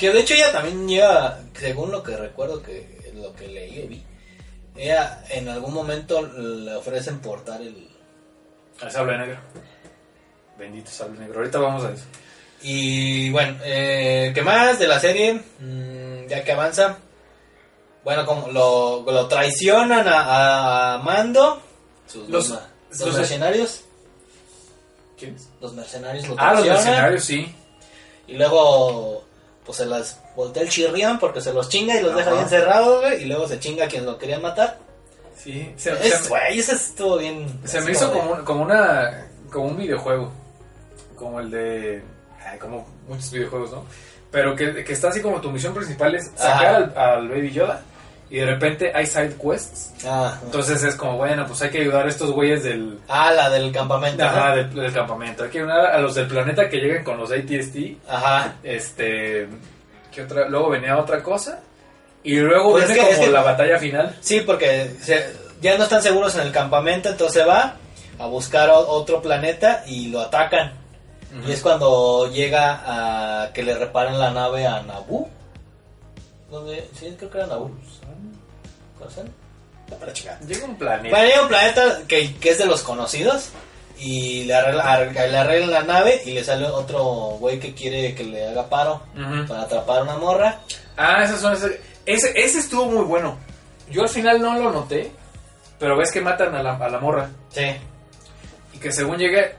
B: Que de hecho ella también lleva, según lo que recuerdo que lo que leí o vi, ella en algún momento le ofrecen portar el...
C: El sable negro. Bendito sable negro. Ahorita vamos a eso.
B: Y bueno, eh, ¿qué más de la serie? Mm, ya que avanza. Bueno, como lo, lo traicionan a, a Mando, sus
C: Los-
B: los, los
C: los-
B: mercenarios.
C: ¿Quién es?
B: Los mercenarios lo
C: Ah, los mercenarios, sí.
B: Y luego, pues se las voltea el chirrián porque se los chinga y los deja bien cerrados, güey. Y luego se chinga a quien lo querían matar.
C: Sí. Se,
B: Es, güey, eso estuvo bien.
C: se me hizo como, un- como una... Como un videojuego. Como el de... ay, como muchos videojuegos, ¿no? Pero que, que está así como tu misión principal es sacar al, al Baby Yoda. Y de repente hay side quests.
B: Ah,
C: Entonces es como, bueno, pues hay que ayudar a estos güeyes del...
B: ah, la del campamento.
C: Ajá,
B: ¿no?
C: del, del campamento. Hay que ayudar a los del planeta que lleguen con los ATST.
B: Ajá.
C: Este... ¿Qué otra? Luego venía otra cosa. Y luego
B: Pues es
C: viene
B: que-
C: como
B: es que-
C: la batalla final.
B: Sí, porque se- ya no están seguros en el campamento, entonces va a buscar otro planeta y lo atacan. Y es cuando llega a que le reparan la nave a Naboo. Donde, sí, creo que era Naboo. ¿Conocen? No, para chingar.
C: Llega un planeta.
B: Bueno, llega un planeta que, que es de los conocidos y le, arregla- ar- le arreglan la nave y le sale otro güey que quiere que le haga paro para atrapar a una morra.
C: Ah, esas son esas- Ese, ese estuvo muy bueno. Yo al final no lo noté, pero ves que matan a la, a la morra.
B: Sí.
C: Y que según llegue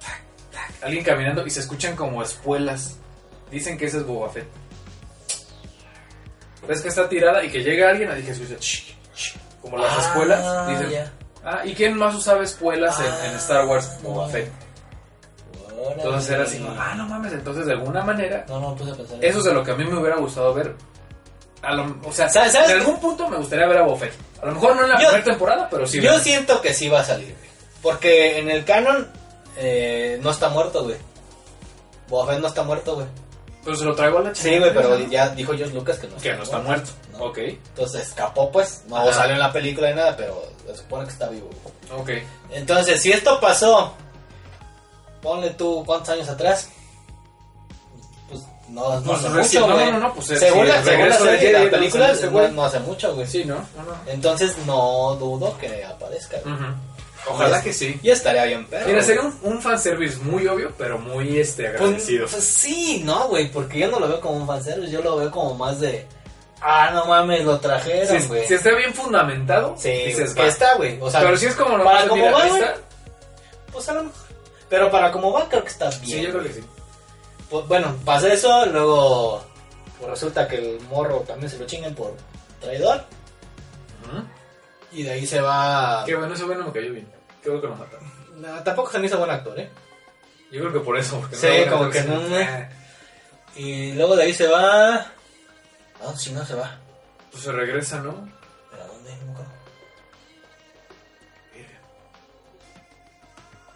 C: tac, tac, alguien caminando y se escuchan como espuelas. Dicen que ese es Boba Fett. Ves que está tirada y que llega alguien ch, ch, como las
B: Ah,
C: espuelas. Dicen, ah, ¿y quién más usaba espuelas en- en,
B: Ah,
C: Star Wars?
B: no.
C: Boba Fett.
B: Órale.
C: Entonces era así, ah, no mames, entonces de alguna manera
B: No, no, puse a pensar.
C: Eso es de lo que a mí me hubiera gustado ver. A lo- o sea,
B: ¿Sabes- sabes
C: en algún punto me gustaría ver a Buffett. A lo mejor no en la
B: Yo-
C: primera temporada, pero sí.
B: Yo siento que sí va a salir. Porque en el canon eh, no está muerto, güey. Boba Fett no está muerto, güey.
C: Pero se lo traigo a la chica.
B: Sí, güey, pero ya dijo George Lucas que no
C: Que no está muerto.
B: No.
C: Ok,
B: Entonces escapó, pues. No
C: Ajá.
B: salió en la película ni nada, pero se supone que está vivo,
C: ok.
B: Entonces, si esto pasó, ponle tú cuántos años atrás. Pues no, no
C: Pues
B: hace
C: recién-
B: mucho,
C: no,
B: güey.
C: no, no, pues es-
B: según
C: sí,
B: la, según la
C: de
B: serie,
C: Jedi,
B: la película,
C: de
B: no, no hace mucho, güey.
C: Sí, ¿no? No, no.
B: Entonces no dudo que aparezca. güey.
C: Ujú. Ojalá que sí.
B: Y estaría bien, pero.
C: Mira, sería un, un fanservice muy obvio, pero muy este,
B: Pues,
C: agradecido.
B: pues sí, no, güey, porque yo no lo veo como un fanservice, yo lo veo como más de. Ah, no mames, lo trajeron, güey.
C: si está bien fundamentado,
B: Sí,
C: dices,
B: que está, güey. O sea,
C: pero si es como
B: para
C: nomás,
B: como va,
C: está.
B: pues a lo mejor. Pero para como va, creo que está bien.
C: Sí, yo creo que sí.
B: Pues, bueno, pasa eso, luego pues resulta que el morro también se lo chingan por traidor. Y de ahí se va.
C: Qué bueno, ese bueno me cayó bien. Bueno que lo mataron.
B: No, tampoco se me hizo buen actor, ¿eh?
C: Yo creo que por eso. Porque
B: Sí, como que no,
C: eh,
B: Y luego de ahí se va. ¿A dónde si no se va?
C: Pues se regresa, ¿no?
B: ¿Pero a dónde? Acuerdo.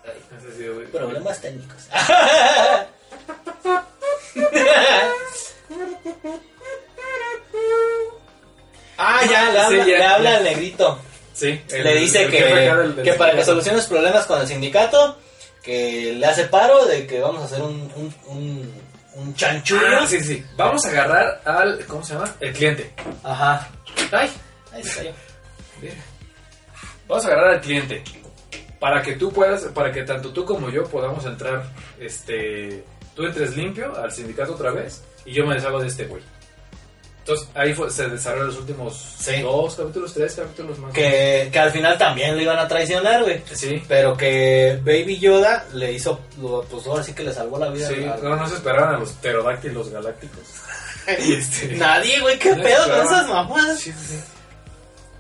C: Ay, no sé si, güey.
B: Problemas técnicos. ah, ya, le
C: Sí,
B: habla,
C: ya,
B: le habla al negrito.
C: Sí. el-
B: le dice
C: el
B: que, para que soluciones problemas con el sindicato, que le hace paro de que vamos a hacer un, un, un, un chanchullo.
C: Ah, sí, sí. Vamos a agarrar al. ¿Cómo se llama? El cliente.
B: Ajá.
C: Ay.
B: Ahí se cayó.
C: Vamos a agarrar al cliente. Para que tú puedas, para que tanto tú como yo podamos entrar, este, tú entres limpio al sindicato otra vez y yo me deshago de este güey. Entonces ahí fue- se desarrollaron los últimos
B: Sí.
C: dos capítulos, tres capítulos más.
B: Que, que al final también lo iban a traicionar, güey.
C: Sí.
B: Pero que Baby Yoda le hizo, lo- pues ahora sí que le salvó la vida.
C: Sí,
B: al-
C: no, no se esperaban a los pterodáctilos galácticos. Este-
B: Nadie, güey, qué
C: No
B: pedo con esas mamadas.
C: Sí, sí.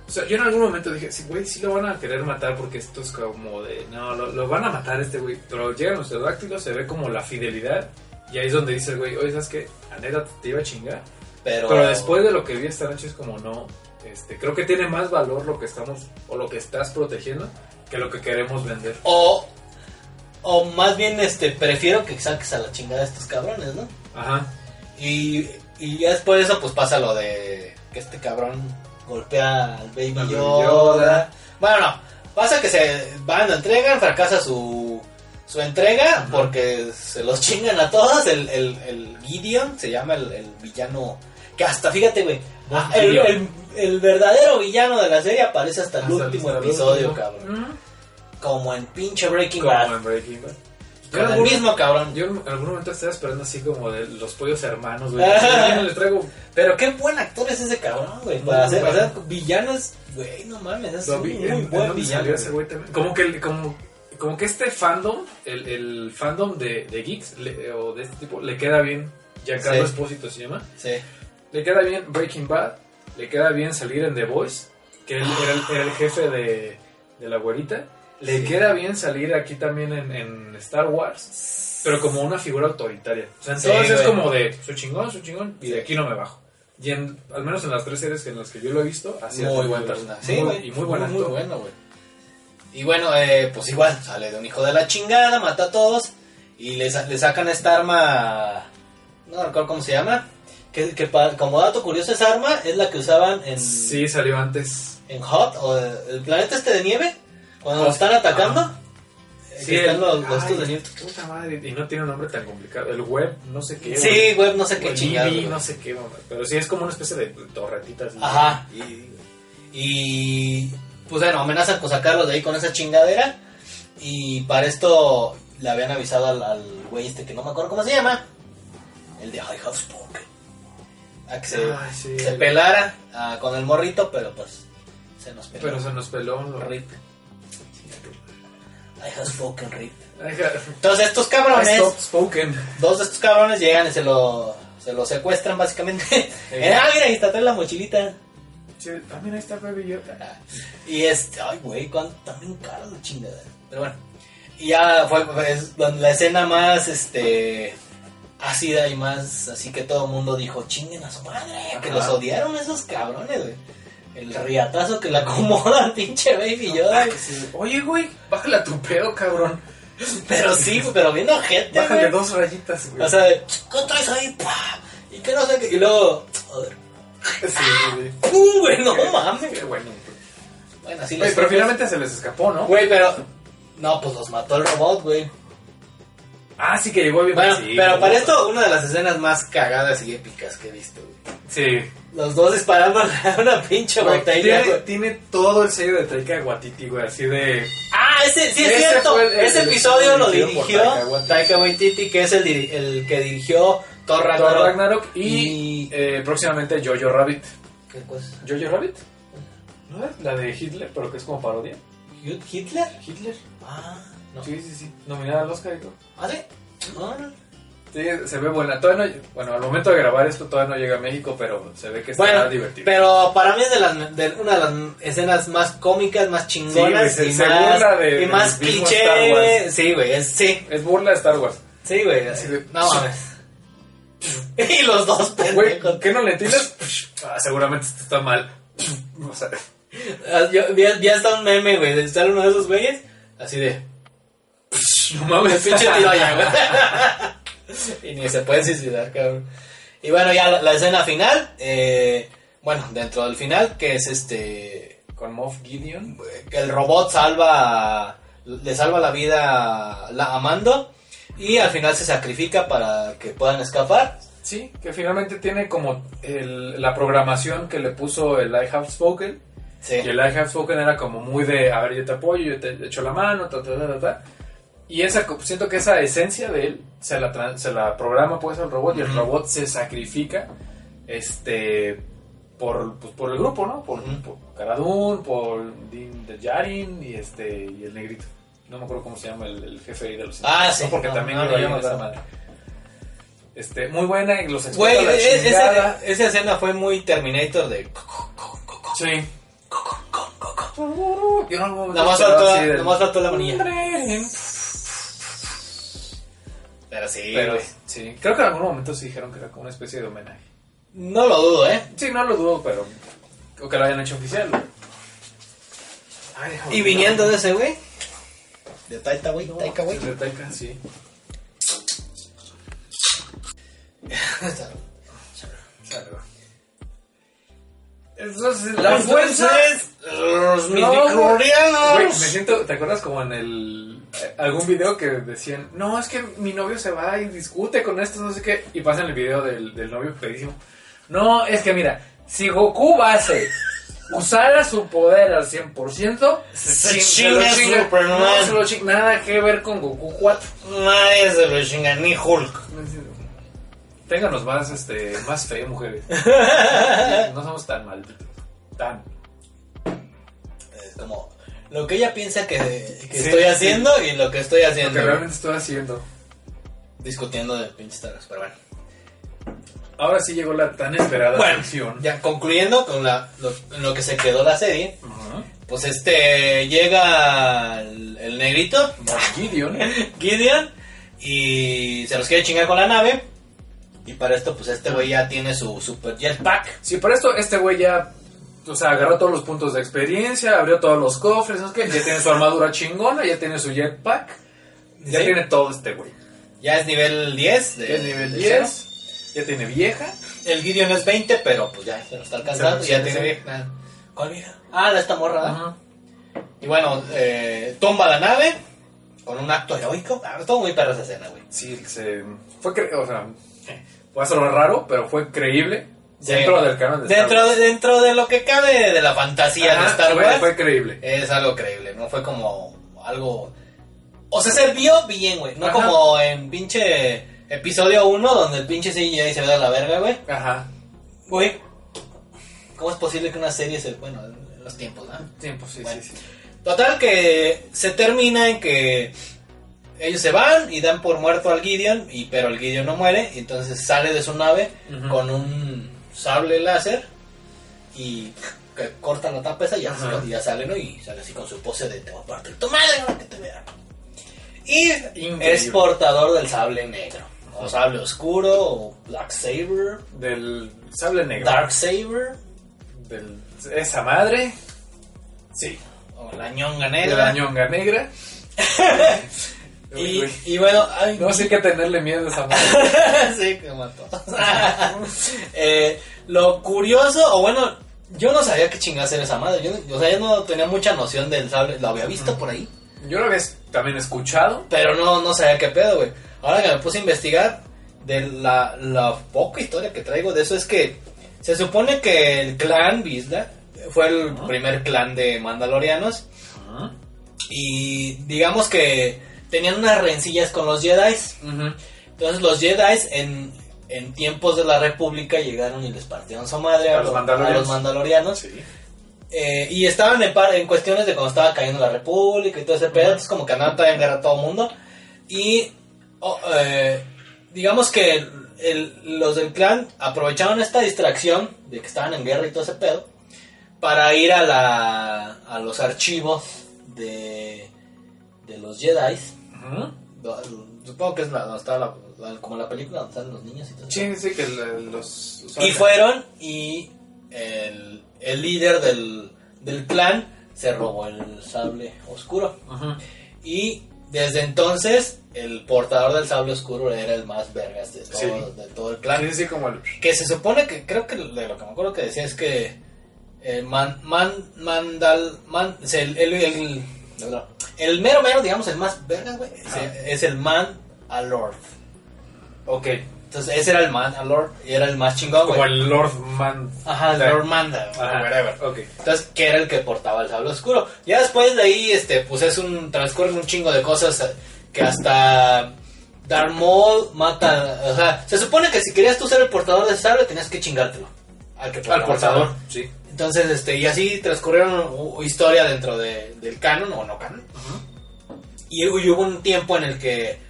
C: O sea, yo en algún momento dije, sí, güey, sí lo van a querer matar porque esto es como de, no, lo, lo van a matar este güey. Pero llegan los pterodáctilos, se ve como la fidelidad. Y ahí es donde dice el güey, oye, ¿sabes qué? A neta te iba a chingar.
B: Pero,
C: Pero después de lo que vi esta noche es como, no, este, creo que tiene más valor lo que estamos, o lo que estás protegiendo, que lo que queremos vender.
B: O, o más bien, este, prefiero que saques a la chingada a estos cabrones, ¿no?
C: Ajá.
B: Y, y ya después de eso, pues pasa lo de que este cabrón golpea al Baby Yoda.
C: Yoda.
B: Bueno, no. Pasa que se van, entregan, fracasa su, su entrega
C: Ajá.
B: porque se los chingan a todos. El, el, el Gideon se llama el, el villano. Que hasta, fíjate, güey. Ah, el,
C: Gideon.
B: el- el verdadero villano de la serie aparece hasta el
C: Hasta
B: último
C: el
B: episodio,
C: último.
B: cabrón. Como en pinche Breaking
C: Como
B: Bad.
C: en Breaking Bad. Yo
B: el
C: algún-
B: mismo cabrón.
C: Yo en algún momento estaba esperando así como de los pollos hermanos, güey. No traigo
B: Pero qué buen actor es ese cabrón, güey. Hacer, o sea, villanos, güey, no mames, es
C: Lo
B: un
C: vi,
B: muy
C: en- en
B: buen villano.
C: salió ese
B: güey.
C: también. Como que, el- como, como que este fandom, el, el fandom de, de geeks le- o de este tipo, le queda bien. Giancarlo
B: Sí.
C: Espósito se llama.
B: Sí.
C: Le queda bien Breaking Bad. Le queda bien salir en The Voice, que él era, el, era el jefe de, de la güerita. Le
B: Sí.
C: queda bien salir aquí también en, en Star Wars, pero como una figura autoritaria. O sea, en
B: Sí,
C: es como de, soy chingón, soy chingón, y de aquí no me bajo. Y en, al menos en las tres series en las que yo lo he visto, así
B: Muy buen personaje. Sí,
C: Muy-. Y muy buen
B: muy,
C: actor.
B: bueno, güey. Y bueno, eh, pues igual, sale de un hijo de la chingada, mata a todos. Y le, le sacan esta arma. No recuerdo cómo se llama. Que, como dato curioso, esa arma es la que usaban en,
C: Sí, salió antes.
B: en Hot, o el planeta este de nieve. Cuando nos están atacando. Eh,
C: Sí,
B: están los, los
C: ay,
B: de nieve.
C: Puta madre, y no tiene un nombre tan complicado. El web, no sé qué.
B: Sí, güey, no sé qué chingado.
C: No sé qué, mamá. Pero sí, es como una especie de torretitas.
B: Ajá. Y, y, pues bueno, amenazan con sacarlos de ahí con esa chingadera. Y para esto le habían avisado al, al güey este que no me acuerdo cómo se llama. El de I have spoken. A que se,
C: Ay, sí.
B: se pelara ah, con el morrito, pero pues se nos peló.
C: Pero se nos peló.
B: Rip. I have spoken, Rip. Entonces estos cabrones,
C: spoken.
B: dos de estos cabrones llegan y se lo, se lo secuestran básicamente. Ah, mira, ahí está, trae la mochilita.
C: Sí, ah, mira, ahí está Baby Yoda.
B: Y este, ay, güey, cuánto también caro la chingada. Pero bueno, y ya fue pues, la escena más, este, ácida y más, así que todo el mundo dijo, chinguen a su madre, que
C: Ajá.
B: los odiaron esos cabrones, güey. El riatazo que le acomodan, pinche Baby Yoda. güey.
C: Sí. Oye, güey, bájale a tu pedo, cabrón.
B: Pero sí, pero viendo gente,
C: Bájale
B: güey.
C: dos rayitas, güey.
B: O sea, ¿qué traes ahí? Pa? Y que no sé qué. Y luego, joder,
C: sí, sí.
B: ¡pum, güey! No
C: Qué-
B: mames.
C: Qué bueno.
B: Bueno, así
C: Oye, pero
B: fue,
C: finalmente se les escapó, ¿no?
B: Güey, pero. No, pues los mató el robot, güey.
C: Ah, sí que llegó bien.
B: Bueno,
C: sí,
B: pero para esto, una de las escenas más cagadas y épicas que he visto, güey.
C: Sí.
B: Los dos disparando a una pinche botella,
C: tiene, todo el sello de Taika Waititi, güey, así de...
B: Ah, ese, sí es cierto.
C: el-
B: ese
C: el
B: episodio lo dirigió
C: Taika Waititi.
B: Taika Waititi, que es el, el que dirigió Thor Ragnarok.
C: Thor Ragnarok y,
B: Y-
C: eh, próximamente Jojo Rabbit.
B: ¿Qué cosa?
C: ¿Jojo Rabbit? ¿No es la de Hitler, pero que es como parodia?
B: ¿Hitler?
C: ¿Hitler?
B: Ah, no.
C: Sí, sí, sí. Nominada al Oscar y todo.
B: ¿Ah, sí? No, no.
C: Sí, se ve buena. Todavía no, bueno, al momento de grabar esto todavía no llega a México, pero se ve que está
B: Bueno,
C: divertido.
B: pero para mí es de, las, de una de las escenas más cómicas, más chingonas
C: Sí,
B: y, más,
C: de-
B: y más cliché. Sí, güey, es- sí,
C: Es burla de Star Wars.
B: sí, güey.
C: Así de-
B: No mames. y los dos
C: Güey,
B: pendejos.
C: ¿qué no le entiendes? Ah, seguramente esto está mal. O sea,
B: Ah, vi, vi hasta un meme, güey, de estar uno de esos güeyes, así de...
C: no mames.
B: pinche tiro allá, güey. y ni se puede suicidar, cabrón. Y bueno, ya la, la escena final, eh, bueno, dentro del final, que es este...
C: Con Moff Gideon.
B: que el robot salva le salva la vida a la Amando y al final se sacrifica para que puedan escapar
C: Sí, que finalmente tiene como el- la programación que le puso el I Have Spoken.
B: sí
C: Y el I Have Spoken era como muy de, a ver, yo te apoyo, yo te echo la mano, ta, ta, ta, ta, ta. Y esa, siento que esa esencia de él se la, se la programa pues al robot y el robot se sacrifica este por, pues, por el grupo, ¿no? Por,
B: Ujú.
C: por Din de Yarin y este y el negrito. No me acuerdo cómo se llama el, el jefe ahí de los
B: Ah,
C: ¿no?
B: sí.
C: porque
B: No,
C: también
B: no,
C: en
B: me
C: esa madre. Este, muy buena y los
B: güey e- esa, escena fue muy Terminator de
C: Sí. Yo no,
B: nada más faltó la manilla pero sí
C: Pero sí, creo que en algún momento sí dijeron que era como una especie de homenaje.
B: no lo dudo eh
C: Sí, no lo dudo, pero o que lo hayan hecho oficial. Ay,
B: y viniendo de ese güey de Taika güey Taika güey
C: De Taika, sí. Entonces, la fuerza.
B: fuerzas los
C: Güey,
B: midichlorianos
C: me siento, ¿te acuerdas como en el eh, algún video que decían, no, es que mi novio se va y discute con esto, no sé qué, y pasan el video del, del novio pedísimo. No, es que mira, si Goku base usara su poder al 100%,
B: Se
C: chin-
B: chinga Superman.
C: No, se lo chinga. Nada que ver con Goku 4.
B: nadie se lo chinga ni Hulk
C: Ténganos más, este, más fe, mujeres. No somos tan malditos. Tan.
B: Es como lo que ella piensa que, que
C: Sí,
B: estoy
C: sí.
B: haciendo y lo que estoy
C: Lo
B: haciendo.
C: que realmente estoy haciendo.
B: Discutiendo de pinches taras, pero bueno.
C: Ahora sí llegó la tan esperada
B: Bueno,
C: sección.
B: ya concluyendo con la, lo, en lo que se quedó la serie, pues este llega el, el negrito,
C: Gideon.
B: Gideon, y se los quiere chingar con la nave. Y para esto, pues este güey ya tiene su super jetpack.
C: Sí, por esto este güey ya, o sea, agarró todos los puntos de experiencia, abrió todos los cofres, ¿sabes qué? Ya tiene su armadura chingona, ya tiene su jetpack, ya
B: Sí.
C: tiene todo este güey.
B: Ya es nivel 10. De,
C: Ya es nivel
B: de
C: 10, ya tiene vieja.
B: El Gideon es 20, pero pues ya se lo está alcanzando. Ya tiene vieja. ¿Cuál vieja? Ah, la esta morra. ¿verdad?
C: Ajá.
B: Y bueno, eh, tumba la nave con un acto heroico. Ah, estuvo muy perra esa escena, güey.
C: Sí, se, fue, cre- o sea, puede ser raro, pero fue creíble
B: Sí.
C: dentro del canon de Star
B: Dentro de,
C: Wars.
B: dentro de lo que cabe de la fantasía de Star
C: fue-
B: Wars,
C: Fue creíble.
B: es algo creíble, no fue como algo... O sea, se vio bien, güey, no
C: Ajá.
B: como en pinche episodio 1 donde el pinche CGI se ve de la verga, güey.
C: Ajá.
B: Güey, ¿cómo es posible que una serie se... Bueno, en los tiempos, ¿no?
C: Tiempo, sí,
B: Bueno.
C: sí, sí.
B: Total que se termina en que ellos se van y dan por muerto al Gideon, y, pero el Gideon no muere, y entonces sale de su nave con un sable láser y que corta la tapa esa y ya, y ya sale, ¿no? Y sale así con su pose de te voy a partir tu madre ahora que te vea. Y
C: Increíble.
B: es portador del sable negro, o sable oscuro, o Black Saber,
C: Del sable negro.
B: Dark Saber,
C: Del, esa madre. Sí.
B: o la ñonga
C: De
B: negra.
C: la ñonga negra.
B: Y, y bueno, ay,
C: No sé qué tenerle miedo a esa madre.
B: sí, que mató. Eh, lo curioso, o bueno, yo no sabía qué chingas era esa madre. Yo, o sea, yo no tenía mucha noción del sable. Lo había visto por ahí,
C: Yo lo había también escuchado.
B: pero no, no sabía qué pedo, güey. Ahora que me puse a investigar, de la, la poca historia que traigo de eso es que se supone que el clan Vizsla fue el primer clan de mandalorianos. Y digamos que tenían unas rencillas con los Jedi. Entonces los Jedi en, en tiempos de la República llegaron y les partieron su madre a,
C: A los mandalorianos.
B: a los mandalorianos.
C: Sí.
B: Eh, y estaban en, par- en cuestiones de cuando estaba cayendo la República y todo ese pedo. Entonces como que andaban todavía en guerra todo el mundo. Y oh, eh, digamos que el- el- los del clan aprovecharon esta distracción de que estaban en guerra y todo ese pedo. Para ir a, la, a los archivos de, de los Jedi. Supongo que es la, donde está la- la- como la película donde están los niños y todo eso.
C: Sí, sí, que la- los... los-
B: Y fueron y el, el líder del, del clan se robó el sable oscuro. Y desde entonces el portador del sable oscuro era el más vergas de todo,
C: Sí.
B: de todo el clan.
C: Sí, sí, como el...
B: Que se supone que, creo que de lo que me acuerdo que decía es que eh, man, man, mandal, man, o sea, el, el, mero mero, digamos, el más vergas, güey, es, el man a lord.
C: Ok.
B: Entonces ese era el man a lord y era el más chingón,
C: Como
B: güey.
C: el Lord Man...
B: Ajá, el. Lord Manda,
C: Ajá.
B: whatever.
C: Ok.
B: Entonces, que era el que portaba el sable oscuro. Ya después de ahí, este, pues es un, transcurren un chingo de cosas eh, que hasta Darth Maul mata, o sea, se supone que si querías tú ser el portador del sable, tenías que chingártelo. Al, que portaba
C: Al
B: el
C: portador. Sí.
B: Entonces, este, y así transcurrieron u- historia dentro de- del canon o no canon. Y, hu- y hubo un tiempo en el que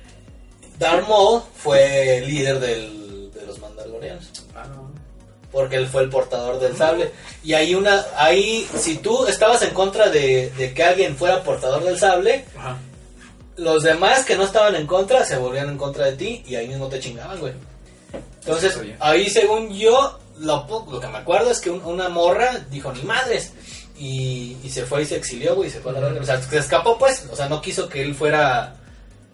B: Darth Maul fue líder del- de los Mandalorianos
C: Ah, no.
B: porque él fue el portador del sable. Y ahí una, ahí si tú estabas en contra de, de que alguien fuera portador del sable, los demás que no estaban en contra se volvían en contra de ti y ahí mismo te chingaban, güey. Entonces, ahí según yo, lo, que me acuerdo es que un- una morra dijo, ni madres. Y, y se fue y se exilió, güey, se fue a la verga. O sea, se escapó, pues. O sea, no quiso que él fuera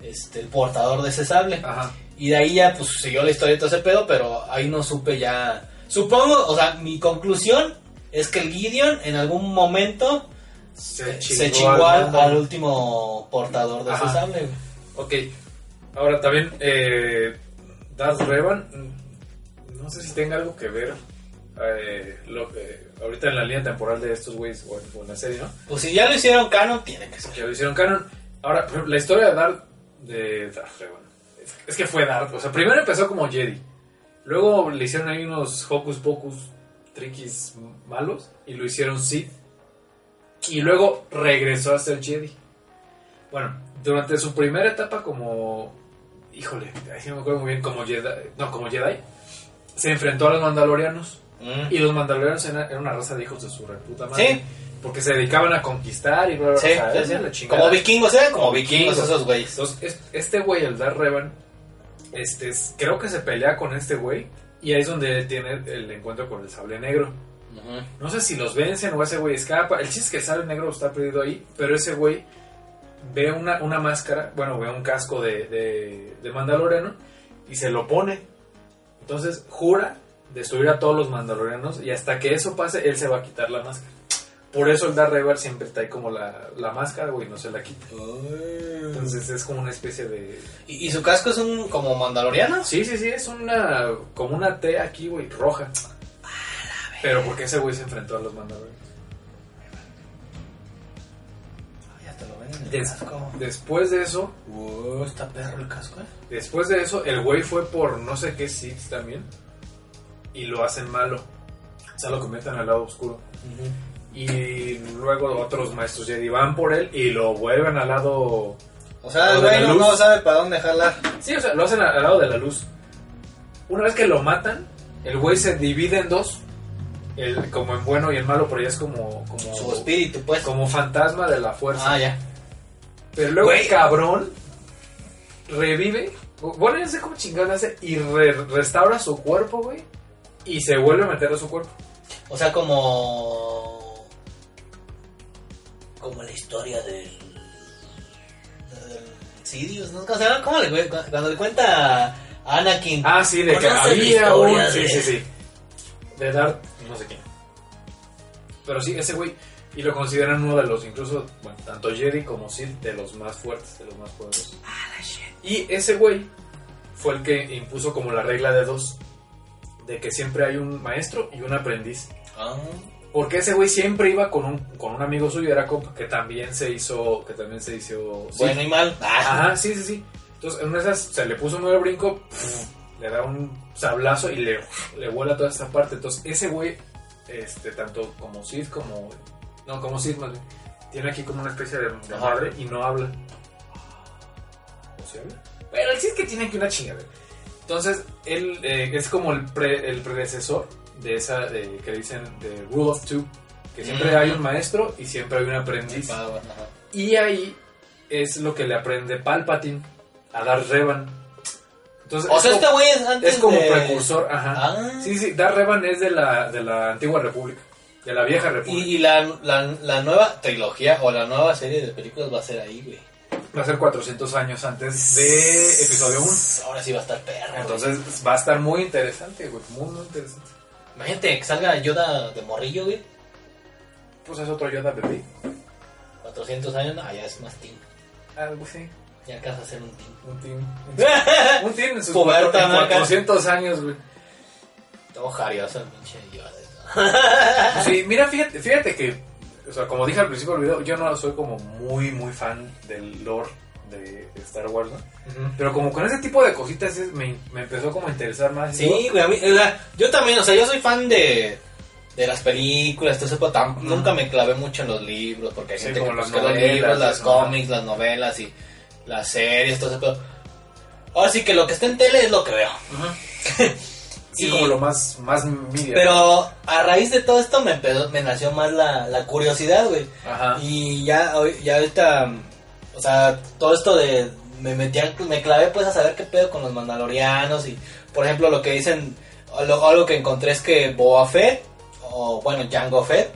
B: este, el portador de ese sable.
C: Ajá.
B: Y de ahí ya, pues, siguió la historia y todo ese pedo, pero ahí no supe ya... Supongo, o sea, mi conclusión es que el Gideon en algún momento
C: Se
B: se chingó al,
C: mando.
B: al último portador de
C: Ajá.
B: ese sable. güey.
C: Ok. Ahora también, eh, Darth Revan, no sé si tenga algo que ver eh, lo que ahorita en la línea temporal de estos güeyes o, en- o en la serie, ¿no?
B: Pues si ya lo hicieron canon, tiene que ser.
C: Que lo hicieron canon. Ahora, por ejemplo, la historia de Darth, de Darth es, es que fue Darth, o sea, primero empezó como Jedi, luego le hicieron ahí unos hocus pocus, triquis malos, y lo hicieron Sith, y luego regresó a ser Jedi. Bueno, durante su primera etapa como, híjole, ahí no me acuerdo muy bien, como Jedi, no, como Jedi, se enfrentó a los mandalorianos,
B: Mm.
C: y los mandalorianos eran, una raza de hijos de su reputa madre.
B: Sí.
C: Porque se dedicaban a conquistar y bla, bla,
B: Sí,
C: o sea,
B: sí,
C: hacían
B: sí.
C: la chingada.
B: Como vikingos, eran como
C: Como
B: vikingos
C: vikingos.
B: esos güeyes.
C: Entonces, es- este güey, el Darth Revan, este, es- creo que se pelea con este güey. Y ahí es donde tiene el encuentro con el sable negro. No sé si los vencen o ese güey escapa. El chiste es que el sable negro está perdido ahí. Pero ese güey ve una, una máscara, bueno, ve un casco de, de, de Mandaloriano y se lo pone. Entonces jura destruir a todos los Mandalorianos y hasta que eso pase, él se va a quitar la máscara. Por eso el Darth Revan siempre está ahí como la, la máscara, güey, no se la quita. Entonces es como una especie de...
B: ¿Y, y su casco es un como mandaloriano?
C: Sí, sí, sí, es una... como una T aquí, güey, roja. Pero porque ese güey se enfrentó a los Mandalorianos. Des- después de eso,
B: está perro el casco, eh.
C: después de eso, el güey fue por no sé qué Sith también. Y lo hacen malo. O sea, lo convierten al lado oscuro. Y luego otros maestros Jedi van por él y lo vuelven al lado...
B: O sea, el güey no, sabe para dónde jalar.
C: Sí, o sea, lo hacen al al lado de la luz. Una vez que lo matan, el güey se divide en dos. El, como en bueno y en malo, pero ya es como... como
B: Su espíritu, pues.
C: Como fantasma de la fuerza.
B: Ah, ya.
C: Pero luego el cabrón revive. Bueno, no sé cómo chingón hace. Y re- restaura su cuerpo, güey. Y se vuelve a meter a su cuerpo.
B: O sea, como. Como la historia del. del Sidious, ¿no? O sea, ¿cómo le, cu- cuando le cuenta a Anakin?
C: Ah, sí, de que
B: ¿Conoces la
C: había un. Sí,
B: de-
C: sí, sí. De Darth, no sé quién. Pero sí, ese güey. Y lo consideran uno de los, incluso, bueno, tanto Jedi como Sith, de los más fuertes, de los más poderosos. Y ese güey fue el que impuso como la regla de dos. De que siempre hay un maestro y un aprendiz.
B: Ah,
C: Porque ese güey siempre iba con un, con un amigo suyo, era compa, que también se hizo, que también se hizo... sí.
B: Bueno y mal. Ah,
C: Ajá, sí, sí, sí. Entonces, en una de esas se le puso muy al brinco, le da un sablazo y le, le vuela toda esta parte. Entonces, ese güey, este, tanto como Sid como. No, como más bien, tiene aquí como una especie de, madre y no habla. ¿O se habla? Pero el Sid que tiene aquí una chingada. Entonces, él eh, es como el, pre- el predecesor de esa de, que dicen de Rule of Two. Que siempre
B: Mm.
C: hay un maestro y siempre hay un aprendiz.
B: ajá.
C: Y ahí es lo que le aprende Palpatine a Dar Revan. Entonces,
B: O sea,
C: es,
B: este güey es
C: como,
B: antes
C: es como
B: de-
C: precursor, ajá.
B: Ah.
C: Sí, sí, Dar Revan es de la, de la antigua república, de la vieja república.
B: Y, y la, la, la nueva trilogía o la nueva serie de películas va a ser ahí, güey.
C: Va a ser 400 años antes de episodio 1.
B: Ahora sí va a estar perro. güey.
C: Entonces va a estar muy interesante, güey, muy, muy interesante.
B: Imagínate que salga Yoda de morrillo, güey.
C: Pues es otro Yoda bebé.
B: 400 años, no, ya es más team.
C: Algo así,
B: Ya acabas de hacer un team.
C: un team. Un team en sus.
B: Acá.
C: 400 años, güey.
B: Todo jarioso el pinche Yoda.
C: Pues Sí, mira, fíjate, fíjate que, o sea, como dije al principio del video, yo no soy como muy, muy fan del lore de, Star Wars, ¿no? Pero como con ese tipo de cositas es- me, me empezó como a interesar más.
B: Sí, güey, a mí, o sea, yo también, o sea, yo soy fan de, de las películas, todo eso, pero tam- nunca me clavé mucho en los libros, porque hay
C: Sí,
B: gente
C: como
B: que
C: las
B: los libros, las cómics, las novelas y las series, todo eso, pero ahora sí que lo que está en tele es lo que veo.
C: sí,
B: y-
C: como lo más, más media.
B: Pero a raíz de todo esto me, empezó- me nació más la, la curiosidad, güey.
C: Ajá.
B: Y ya, ya ahorita, o sea, todo esto de, me metí, a- me clavé pues a saber qué pedo con los mandalorianos y, por ejemplo, lo que dicen, lo- algo que encontré es que Boba Fett, o bueno, Jango Fett,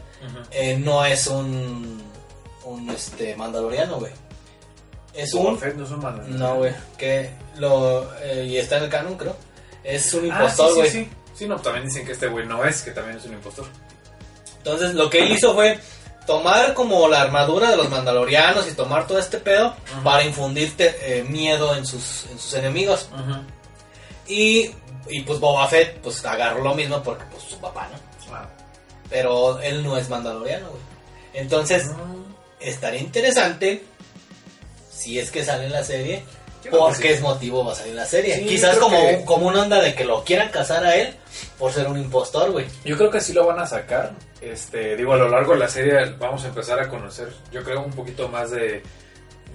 B: eh, no es un, un este, mandaloriano, güey. Es
C: Boba
B: un...
C: Fett no es un mandaloriano.
B: No, güey, que lo... eh, y está en el canon, creo. Es un
C: Ah,
B: impostor, güey.
C: sí, sí. Sí, no, también dicen que este güey no es, que también es un impostor.
B: Entonces lo que él hizo fue tomar como la armadura de los mandalorianos y tomar todo este pedo para infundirte eh, miedo en sus, en sus enemigos. Y, y pues Boba Fett pues agarró lo mismo porque pues su papá, ¿no?
C: Ah.
B: Pero él no es mandaloriano, güey. Entonces estaría interesante si es que sale en la serie.
C: Yo creo
B: ¿Por
C: que
B: qué
C: sí.
B: es motivo va a salir la serie?
C: Sí,
B: Quizás como,
C: que-
B: como una onda de que lo quieran casar a él por ser un impostor, güey.
C: Yo creo que sí lo van a sacar. Este, digo, a lo largo de la serie vamos a empezar a conocer, yo creo, un poquito más de,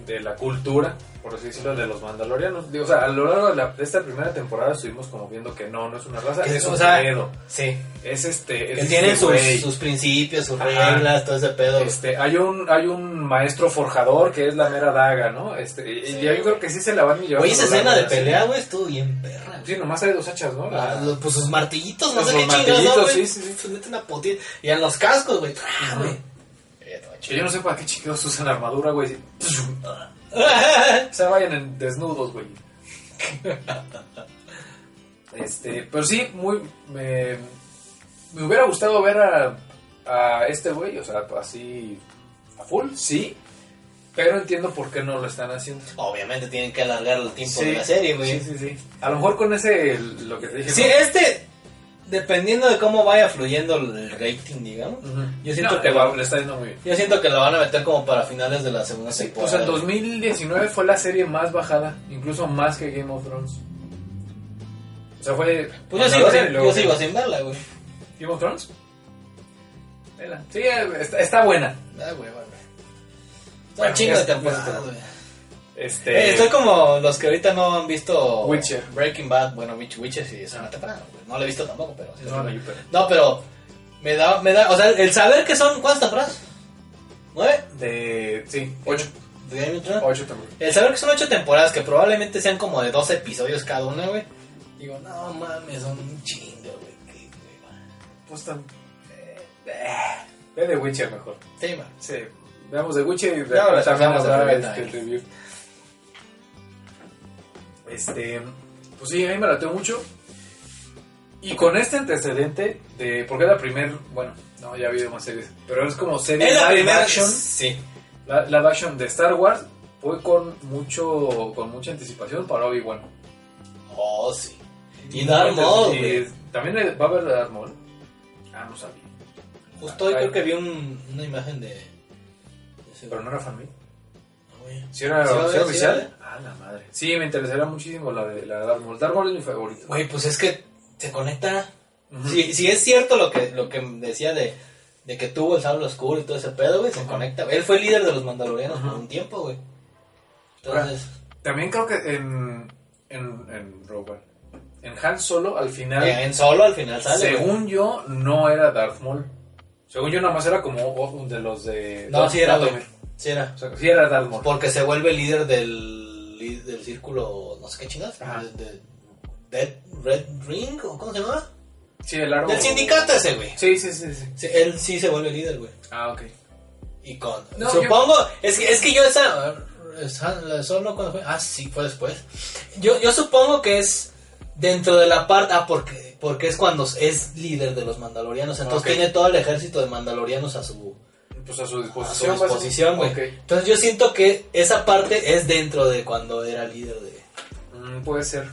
C: de la cultura, por así decirlo, de los mandalorianos. Digo, o sea, a lo largo de, la- de esta primera temporada estuvimos como viendo que no, no es una raza, es un
B: sea,
C: pedo.
B: Sí.
C: Es este, es
B: Que tienen
C: este
B: sus, sus principios, sus
C: Ajá.
B: reglas, todo ese pedo.
C: Este, hay un, hay un maestro forjador que es la mera daga, ¿no? Este, y-
B: Sí,
C: y yo creo que sí se la van a llevar.
B: Oye,
C: a
B: esa escena de pelea, güey, estuvo bien perra.
C: Sí, nomás hay dos hachas, ¿no?
B: Ah, pues sus martillitos, no sé qué chingados,
C: sí, sí, sí.
B: Se meten a putita. Y en los cascos, güey.
C: Yo no sé para qué chingados usan armadura, güey. O sea, vayan en desnudos, güey. Este, pero sí, muy. Me, me hubiera gustado ver a, a este güey, o sea, así. a full, sí. Pero entiendo por qué no lo están haciendo.
B: Obviamente tienen que alargar el tiempo
C: Sí,
B: de la serie, güey.
C: Sí, sí, sí. A lo mejor con ese, el- lo que te dije.
B: Sí,
C: ¿no?
B: este, dependiendo de cómo vaya fluyendo el rating, digamos. Yo siento
C: No,
B: que va-
C: le está yendo muy bien.
B: Yo siento que lo van a meter como para finales de la segunda
C: Sí, pues
B: temporada.
C: en 2019 fue la serie más bajada, incluso más que Game of Thrones. O sea, fue.
B: Pues yo sigo, sin, yo sigo sin verla, güey.
C: Game of Thrones. Vela. Sí, está, está buena.
B: Ah, güey. Está
C: Bueno,
B: chingo de temporada, güey.
C: Este.
B: Eh, estoy como los que ahorita no han visto
C: Witcher.
B: Breaking Bad, bueno, Witch- Witcher sí es una temporada, güey. No lo he visto tampoco, pero sí.
C: No, no, pero-
B: No, pero me da, me da, o sea, el saber que son, ¿cuántas temporadas? ¿Nueve?
C: De. Sí, 8.
B: ¿De Game of Thrones?
C: 8 también.
B: El saber que son ocho temporadas, que probablemente sean como de dos episodios cada una, güey. Digo, no mames, son un chingo, güey.
C: Pues tan. eh, eh, Ve de Witcher mejor.
B: Sí, man.
C: Sí. Veamos de Witcher y
B: Ya, ahora
C: después también
B: pasamos
C: nos
B: a
C: da
B: reventa,
C: el review. Este. Pues sí, a mí me lateo mucho. Y con este antecedente de. Porque es la primer. Bueno, no, ya ha habido más series. Pero es como serie
B: Es la
C: live
B: primera
C: action.
B: Sí.
C: La, live action de Star Wars fue con mucho con mucha anticipación para Obi-Wan.
B: Oh, sí. Y Darth Maul,
C: Y. También va a haber Darth Maul. Ah, no sabía.
B: Justo hoy creo que vi un- una imagen de... de ese
C: Pero no era fan
B: güey, güey.
C: Si era,
B: Sí,
C: oficial. Ah, la madre. Sí, me interesaría muchísimo la de la de Darth Maul. Darth Maul es mi favorito.
B: Güey, pues es que se conecta.
C: Ujú.
B: si, si es cierto lo que, lo que decía de, de que tuvo el sable oscuro y todo ese pedo, güey, se conecta. Él fue líder de los mandalorianos por un tiempo, güey. Entonces,
C: También creo que en, en, en One, en Han Solo, al final,
B: en solo al final sale. güey.
C: según yo, no era Darth Maul. Según yo, nada más era como de los de.
B: No, sí era, güey. Sí era.
C: O sea, sí era Darth Maul.
B: Porque se vuelve líder del, del círculo, no sé qué chingas. De, de- Dead Red Ring, ¿o cómo se llama?
C: Sí, el árbol.
B: Del sindicato ese, güey.
C: Sí, sí, sí, sí.
B: Sí, él sí se vuelve líder, güey.
C: Ah, ok.
B: Y con.
C: No,
B: supongo. Es, que, es que yo esa. esa- Solo cuando fue. Ah, sí, fue después. Yo, yo supongo que es dentro de la parte. Ah, porque, porque es cuando es líder de los mandalorianos. Entonces tiene todo el ejército de mandalorianos a su,
C: Pues a su
B: a su
C: disposición.
B: disposición, güey. Entonces yo siento que esa parte es dentro de cuando era líder de.
C: Mm, puede ser.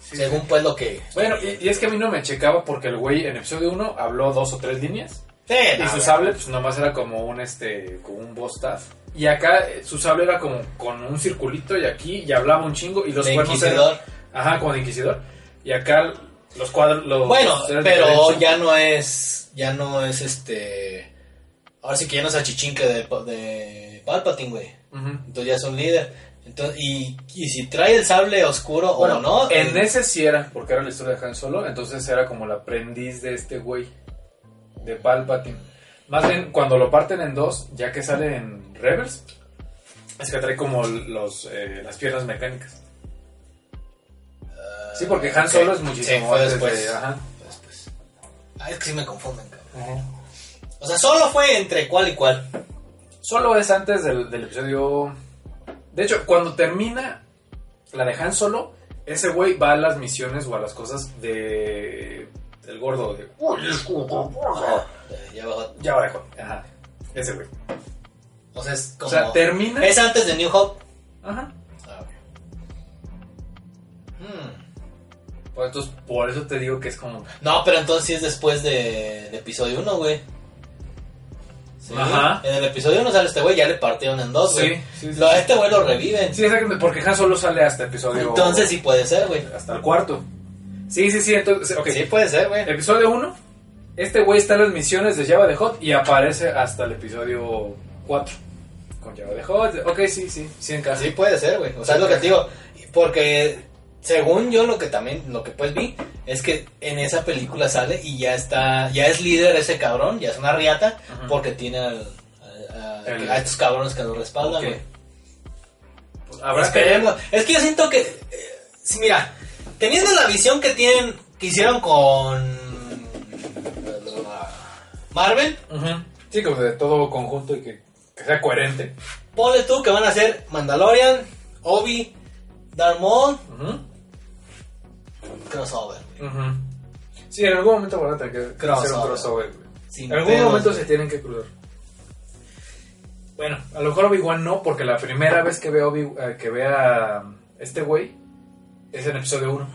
C: Sí,
B: según
C: sí.
B: pues lo que.
C: Bueno, y, y es que a mí no me checaba porque el güey en episodio 1 habló dos o tres líneas.
B: Sí,
C: Y
B: no,
C: su sable, pues nomás era como un este, como un boss staff. Y acá eh, su sable era como con un circulito y aquí y hablaba un chingo y los
B: de
C: cuernos
B: inquisidor.
C: eran. Ajá, como de inquisidor. Y acá los cuadros. Los,
B: Bueno, pero
C: diferentes.
B: ya no es. Ya no es este. Ahora sí que ya no es achichinque de, de Palpatine, güey. Entonces ya es un líder. Entonces, y, y si trae el sable oscuro
C: Bueno,
B: o no.
C: en
B: eh,
C: ese sí era, porque era la historia de Han Solo, entonces era como el aprendiz de este güey, de Palpatine. Más bien, cuando lo parten en dos, ya que sale en Rebels, es que trae como los, eh, las piernas mecánicas. Sí, porque Han. Solo es muchísimo
B: Sí, fue después.
C: de- ajá.
B: Después. Ah, es que sí me confunden, cabrón. O sea, solo fue entre cuál y cuál.
C: Solo es antes del, del episodio... De hecho, cuando termina la de Han Solo, ese güey va a las misiones o a las cosas de... del gordo, de...
B: Ya bajó.
C: Ya va dejó. Ajá. Ese güey.
B: O sea, es como.
C: O sea, termina.
B: es antes de New Hope.
C: Ajá.
B: Ah, ok. Hmm.
C: Pues entonces, por eso te digo que es como.
B: No, pero entonces sí es después de, de episodio 1, güey. Sí.
C: Ajá.
B: En el episodio 1 sale este güey, ya le partieron en dos, güey.
C: Sí, sí,
B: a este güey lo reviven.
C: Sí, exactamente. Porque Han solo sale hasta episodio.
B: Entonces sí puede ser, güey.
C: Hasta el cuarto. Sí, sí, sí. Entonces.
B: Sí puede ser, güey.
C: Episodio 1. Este güey está en las misiones de Java de Hot y aparece hasta el episodio 4. Con Java de Hot. Ok, sí, sí. Sí, en casa.
B: Sí puede ser, güey. O sea, es lo que te digo. Porque según yo lo que también, lo que pues vi, es que en esa película sale y ya está, ya es líder ese cabrón, ya es una riata,
C: Ajá.
B: porque tiene al- a, a-
C: El-
B: a estos cabrones que lo respaldan,
C: Ok.
B: güey.
C: Pues habrá que
B: Esperemos. Es que yo siento que, eh, sí, mira, teniendo la visión que tienen, que hicieron con Marvel.
C: Sí, como de todo conjunto y que, que sea coherente.
B: ponle tú que van a ser Mandalorian, Obi, Darth Maul, crossover.
C: Sí, en algún momento van a tener que hacer un
B: Crossover.
C: crossover. En algún momento se tienen que cruzar. Bueno, a lo mejor Obi-Wan no, porque la primera vez que veo Obi eh, que vea a este güey es en episodio 1.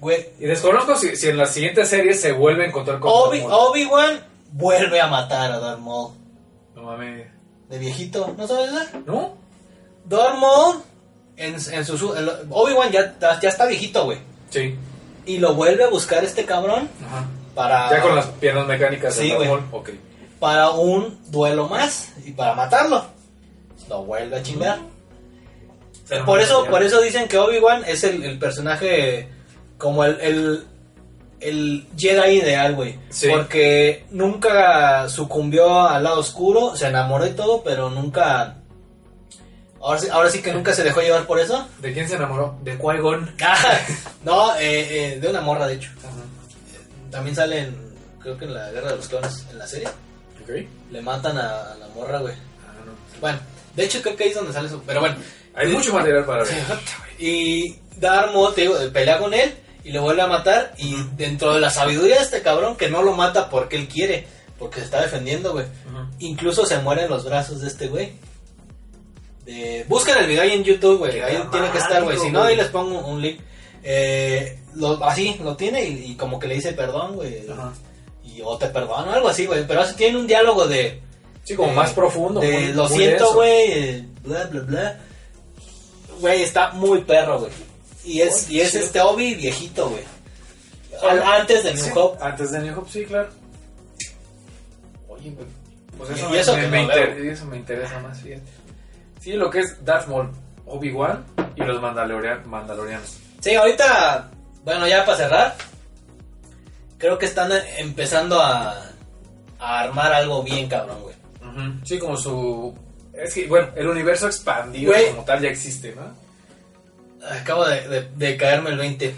B: Güey,
C: Y desconozco si, si en las siguientes series se vuelve a encontrar con
B: Obi-. Obi-Wan vuelve a matar a Darth Maul.
C: No mames.
B: De viejito, ¿no sabes nada?
C: ¿No?
B: Darth Maul, en, en su... Obi-Wan ya, ya está viejito, güey.
C: Sí.
B: Y lo vuelve a buscar este cabrón
C: Ajá.
B: para...
C: Ya con las piernas mecánicas
B: Sí, güey.
C: Maul. Ok.
B: para un duelo más y para matarlo. Lo vuelve a chingar.
C: Pero
B: por eso, por eso dicen que Obi-Wan es el, el personaje como el, el, el Jedi ideal, güey.
C: Sí.
B: Porque nunca sucumbió al lado oscuro, se enamoró y todo, pero nunca... Ahora sí, ahora sí que nunca se dejó llevar por eso.
C: ¿De quién se enamoró? De Qui-Gon.
B: no, eh, eh, de una morra, de hecho. También sale en, creo que en la Guerra de los Clones, en la serie.
C: Ok.
B: Le matan a, a la morra, güey.
C: Ah, no.
B: Bueno, de hecho creo que ahí es donde sale eso. Pero bueno.
C: Hay mucho material para ver.
B: Y Maul, te digo, pelea con él y le vuelve a matar. Y dentro de la sabiduría de este cabrón, que no lo mata porque él quiere, porque se está defendiendo, güey. Incluso se muere en los brazos de este güey. De... Busquen el video ahí en YouTube, güey. Ahí tiene que estar, güey. Si no, ahí les pongo un link. Eh, lo- así, lo tiene y, y como que le dice perdón, güey. Y o te perdono, algo así, güey. Pero así tiene un diálogo de.
C: Sí, como
B: de-
C: más profundo.
B: De
C: muy-
B: lo
C: muy
B: siento, güey, eh, bla, bla, bla. Güey, está muy perro, güey. Y es,
C: Oh,
B: y es este Obi viejito, güey. Antes de New
C: Sí,
B: Hope.
C: Antes de New Hope, sí, claro. Oye, güey. Pues eso,
B: Y
C: me,
B: eso
C: me-
B: que
C: me
B: no veo.
C: inter- eso me interesa más, fíjate. Sí, lo que es Darth Maul, Obi-Wan y los Mandalorian- Mandalorianos.
B: Sí, ahorita, bueno, ya para cerrar, creo que están empezando a, a armar algo bien cabrón, güey.
C: Sí, como su... Es que, bueno, el universo expandido
B: Güey.
C: como tal ya existe, ¿no?
B: Acabo de, de- de caerme el 20.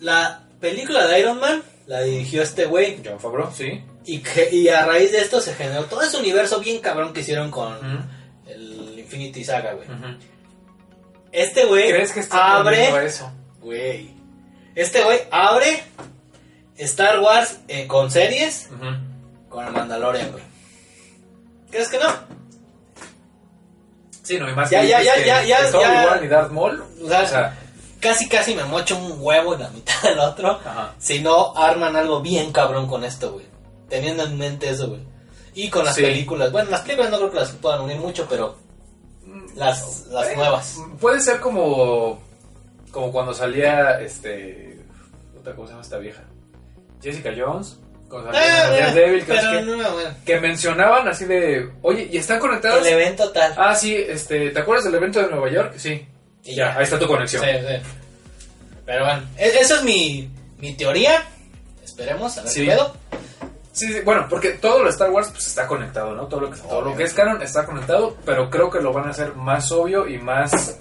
B: La película de Iron Man la dirigió este güey.
C: John Favreau, sí.
B: Y, que- y a raíz de esto se generó todo ese universo bien cabrón que hicieron con Infinity Saga, güey. Este güey
C: ¿Crees que está aprendiendo
B: abre.
C: eso?
B: Güey. Este güey abre Star Wars eh, con series con el Mandalorian, güey. ¿Crees que no?
C: Sí, no, y más
B: Ya,
C: que
B: ya, ya,
C: que
B: ya, ya, ya.
C: Darth Maul.
B: O sea,
C: O sea,
B: Casi, casi me mocho un huevo en la mitad del otro.
C: Ajá.
B: Si no arman algo bien cabrón con esto, güey. Teniendo en mente eso, güey. Y con las
C: Sí.
B: películas. Bueno, las películas no creo que las puedan unir mucho, pero las, las
C: Eh,
B: nuevas.
C: Puede ser como como cuando salía este ¿cómo se llama esta vieja? Jessica Jones, cuando salía
B: Ah, bueno,
C: Daredevil, que, no
B: bueno.
C: mencionaban así de, "Oye, ¿y están conectadas?"
B: El evento tal.
C: Ah, sí, este, ¿te acuerdas del evento de Nueva York? Sí.
B: Y
C: ya,
B: ya.
C: ahí está tu conexión.
B: Sí, sí. Pero bueno, e- esa es mi, mi teoría. Esperemos, a ver
C: Sí.
B: qué pedo.
C: Sí, sí, bueno, porque todo lo de Star Wars pues está conectado, ¿no? Todo lo que todo lo que es canon está conectado, pero creo que lo van a hacer más obvio y más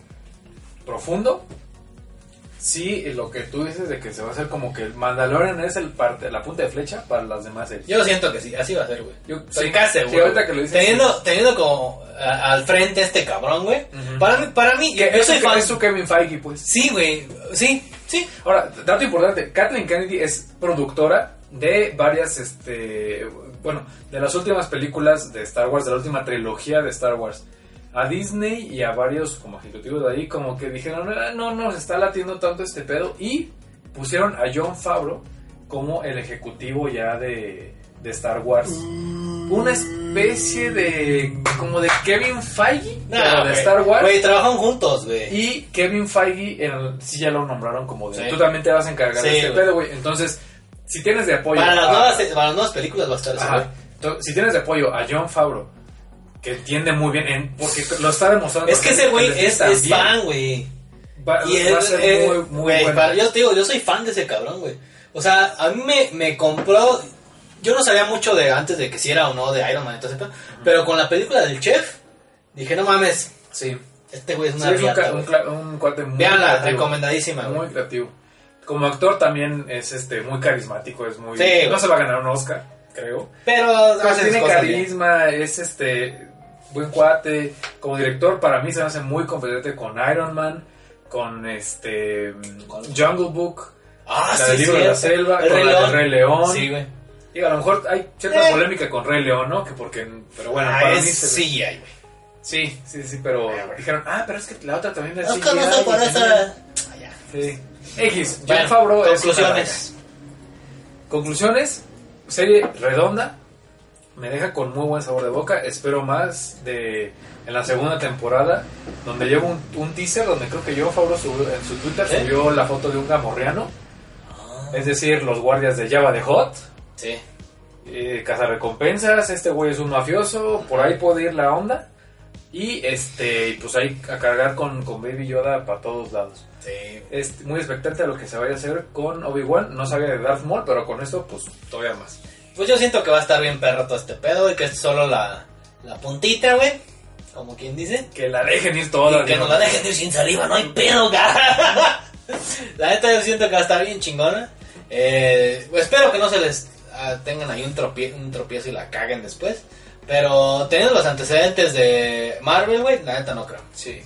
C: profundo. Sí, lo que tú dices de que se va a hacer como que el Mandalorian es el parte, la punta de flecha para las demás series.
B: Yo siento que sí, así va a ser, güey.
C: Yo
B: Estoy
C: sí,
B: casi
C: sí,
B: seguro.
C: ahorita que lo dices,
B: Teniendo, teniendo como a- al frente este cabrón, güey.
C: Ujú.
B: Para mí, para mí, yo, soy fan.
C: es su Kevin Feige, pues.
B: Sí, güey. Sí, sí.
C: Ahora, dato importante, Kathleen Kennedy es productora de varias, este, bueno, de las últimas películas de Star Wars, de la última trilogía de Star Wars. A Disney y a varios como ejecutivos de ahí como que dijeron, "Ah, no, no, nos está latiendo tanto este pedo y pusieron a John Favreau como el ejecutivo ya de, de Star Wars. Una especie de, como de Kevin Feige, pero de. Star Wars.
B: Güey, trabajan juntos, güey.
C: Y Kevin Feige, en el- sí ya lo nombraron como de.
B: Sí.
C: Tú también te vas a encargar
B: Sí,
C: de este pedo, güey. Entonces, si tienes de apoyo.
B: Para las,
C: a-
B: nuevas, para las nuevas películas va a estar
C: Ajá. Entonces, si tienes de apoyo a John Favreau, que entiende muy bien, en- porque lo está demostrando.
B: Es que ese güey es, fan, güey. Y
C: va a
B: él,
C: ser
B: eh,
C: muy, muy
B: güey,
C: bueno.
B: para- yo te digo, yo soy fan de ese cabrón, güey. O sea, a mí me, me compró. Yo no sabía mucho de antes de que si era o no de Iron Man y todo ese pedo, Pero con la película del chef, dije, no mames,
C: Sí.
B: este güey es
C: Sí,
B: una
C: es un,
B: riata,
C: un, un cuate muy.
B: Veanla, recomendadísima.
C: Muy creativo. Como actor también es este muy carismático, es muy.
B: Sí,
C: no se va a ganar un Oscar, creo.
B: Pero
C: Pero tiene
B: bien.
C: carisma, es este buen cuate. Como director, para mí se me hace muy competente con Iron Man, con este
B: ¿Cuál?
C: Jungle Book,
B: Ah,
C: la
B: sí,
C: del libro de la selva,
B: El
C: con
B: Rey
C: la
B: León.
C: del Rey León.
B: Sí, güey.
C: Digo, a lo mejor hay cierta
B: Eh.
C: polémica con Rey León, ¿no? Que porque, pero bueno,
B: Ah,
C: para
B: es
C: mí se-
B: sí, ay, güey.
C: sí, sí, sí, pero
B: güey.
C: dijeron, ah, pero es que la otra también es
B: Oscar no
C: CGI,
B: se por
C: y
B: esa.
C: también-
B: Ah, ya.
C: Sí. X, John
B: Bueno,
C: Favreau es una
B: conclusiones.
C: Conclusiones, serie redonda, me deja con muy buen sabor de boca, espero más de en la segunda temporada, donde llevo un, un teaser donde creo que yo Favreau subió- en su Twitter
B: ¿Eh?
C: subió la foto de un gamorreano,
B: Ah,
C: es decir, los guardias de Java de Hot,
B: Sí.
C: eh, cazarrecompensas, este güey es un mafioso, por ahí puede ir la onda, y este, pues ahí a cargar con, con Baby Yoda para todos lados.
B: Sí.
C: Es muy expectante a lo que se vaya a hacer con Obi-Wan. No sabía de Darth Maul, pero con esto, pues todavía más.
B: Pues yo siento que va a estar bien perro todo este pedo y que es solo la, la puntita, güey. Como quien dice.
C: Que la dejen ir toda.
B: y que
C: ¿no?
B: nos la dejen ir sin saliva, no hay pedo, cara. La neta yo siento que va a estar bien chingona. Eh, pues espero que no se les ah, tengan ahí un, tropie- un tropiezo y la caguen después. Pero teniendo los antecedentes de Marvel, güey, la neta no creo.
C: Sí.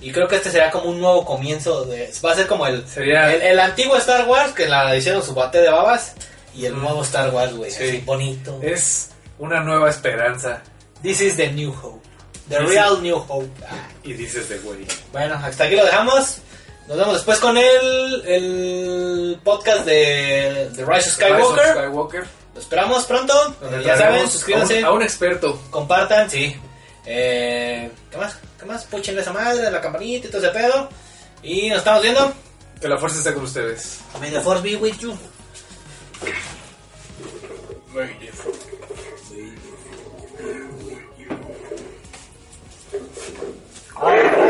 B: Y creo que este será como un nuevo comienzo de... Va a ser como el,
C: Sería.
B: el, el antiguo Star Wars que la hicieron su bate de babas. Y el
C: Mm.
B: nuevo Star Wars, güey.
C: Sí.
B: Así bonito.
C: Es una nueva esperanza.
B: This is the new hope. The
C: This
B: real new hope. Ah,
C: Y dices de güey.
B: Bueno, hasta aquí lo dejamos. Nos vemos después con el, el podcast de, de Rise of Skywalker.
C: Rise of Skywalker.
B: Lo esperamos pronto. Ya saben, suscríbanse.
C: A un, experto.
B: Compartan, sí. Eh, ¿Qué más? ¿Qué más? Puchenle esa madre, la campanita y todo ese pedo. Y nos estamos viendo.
C: Que la fuerza esté con ustedes.
B: May the force be with you. May the force be with you.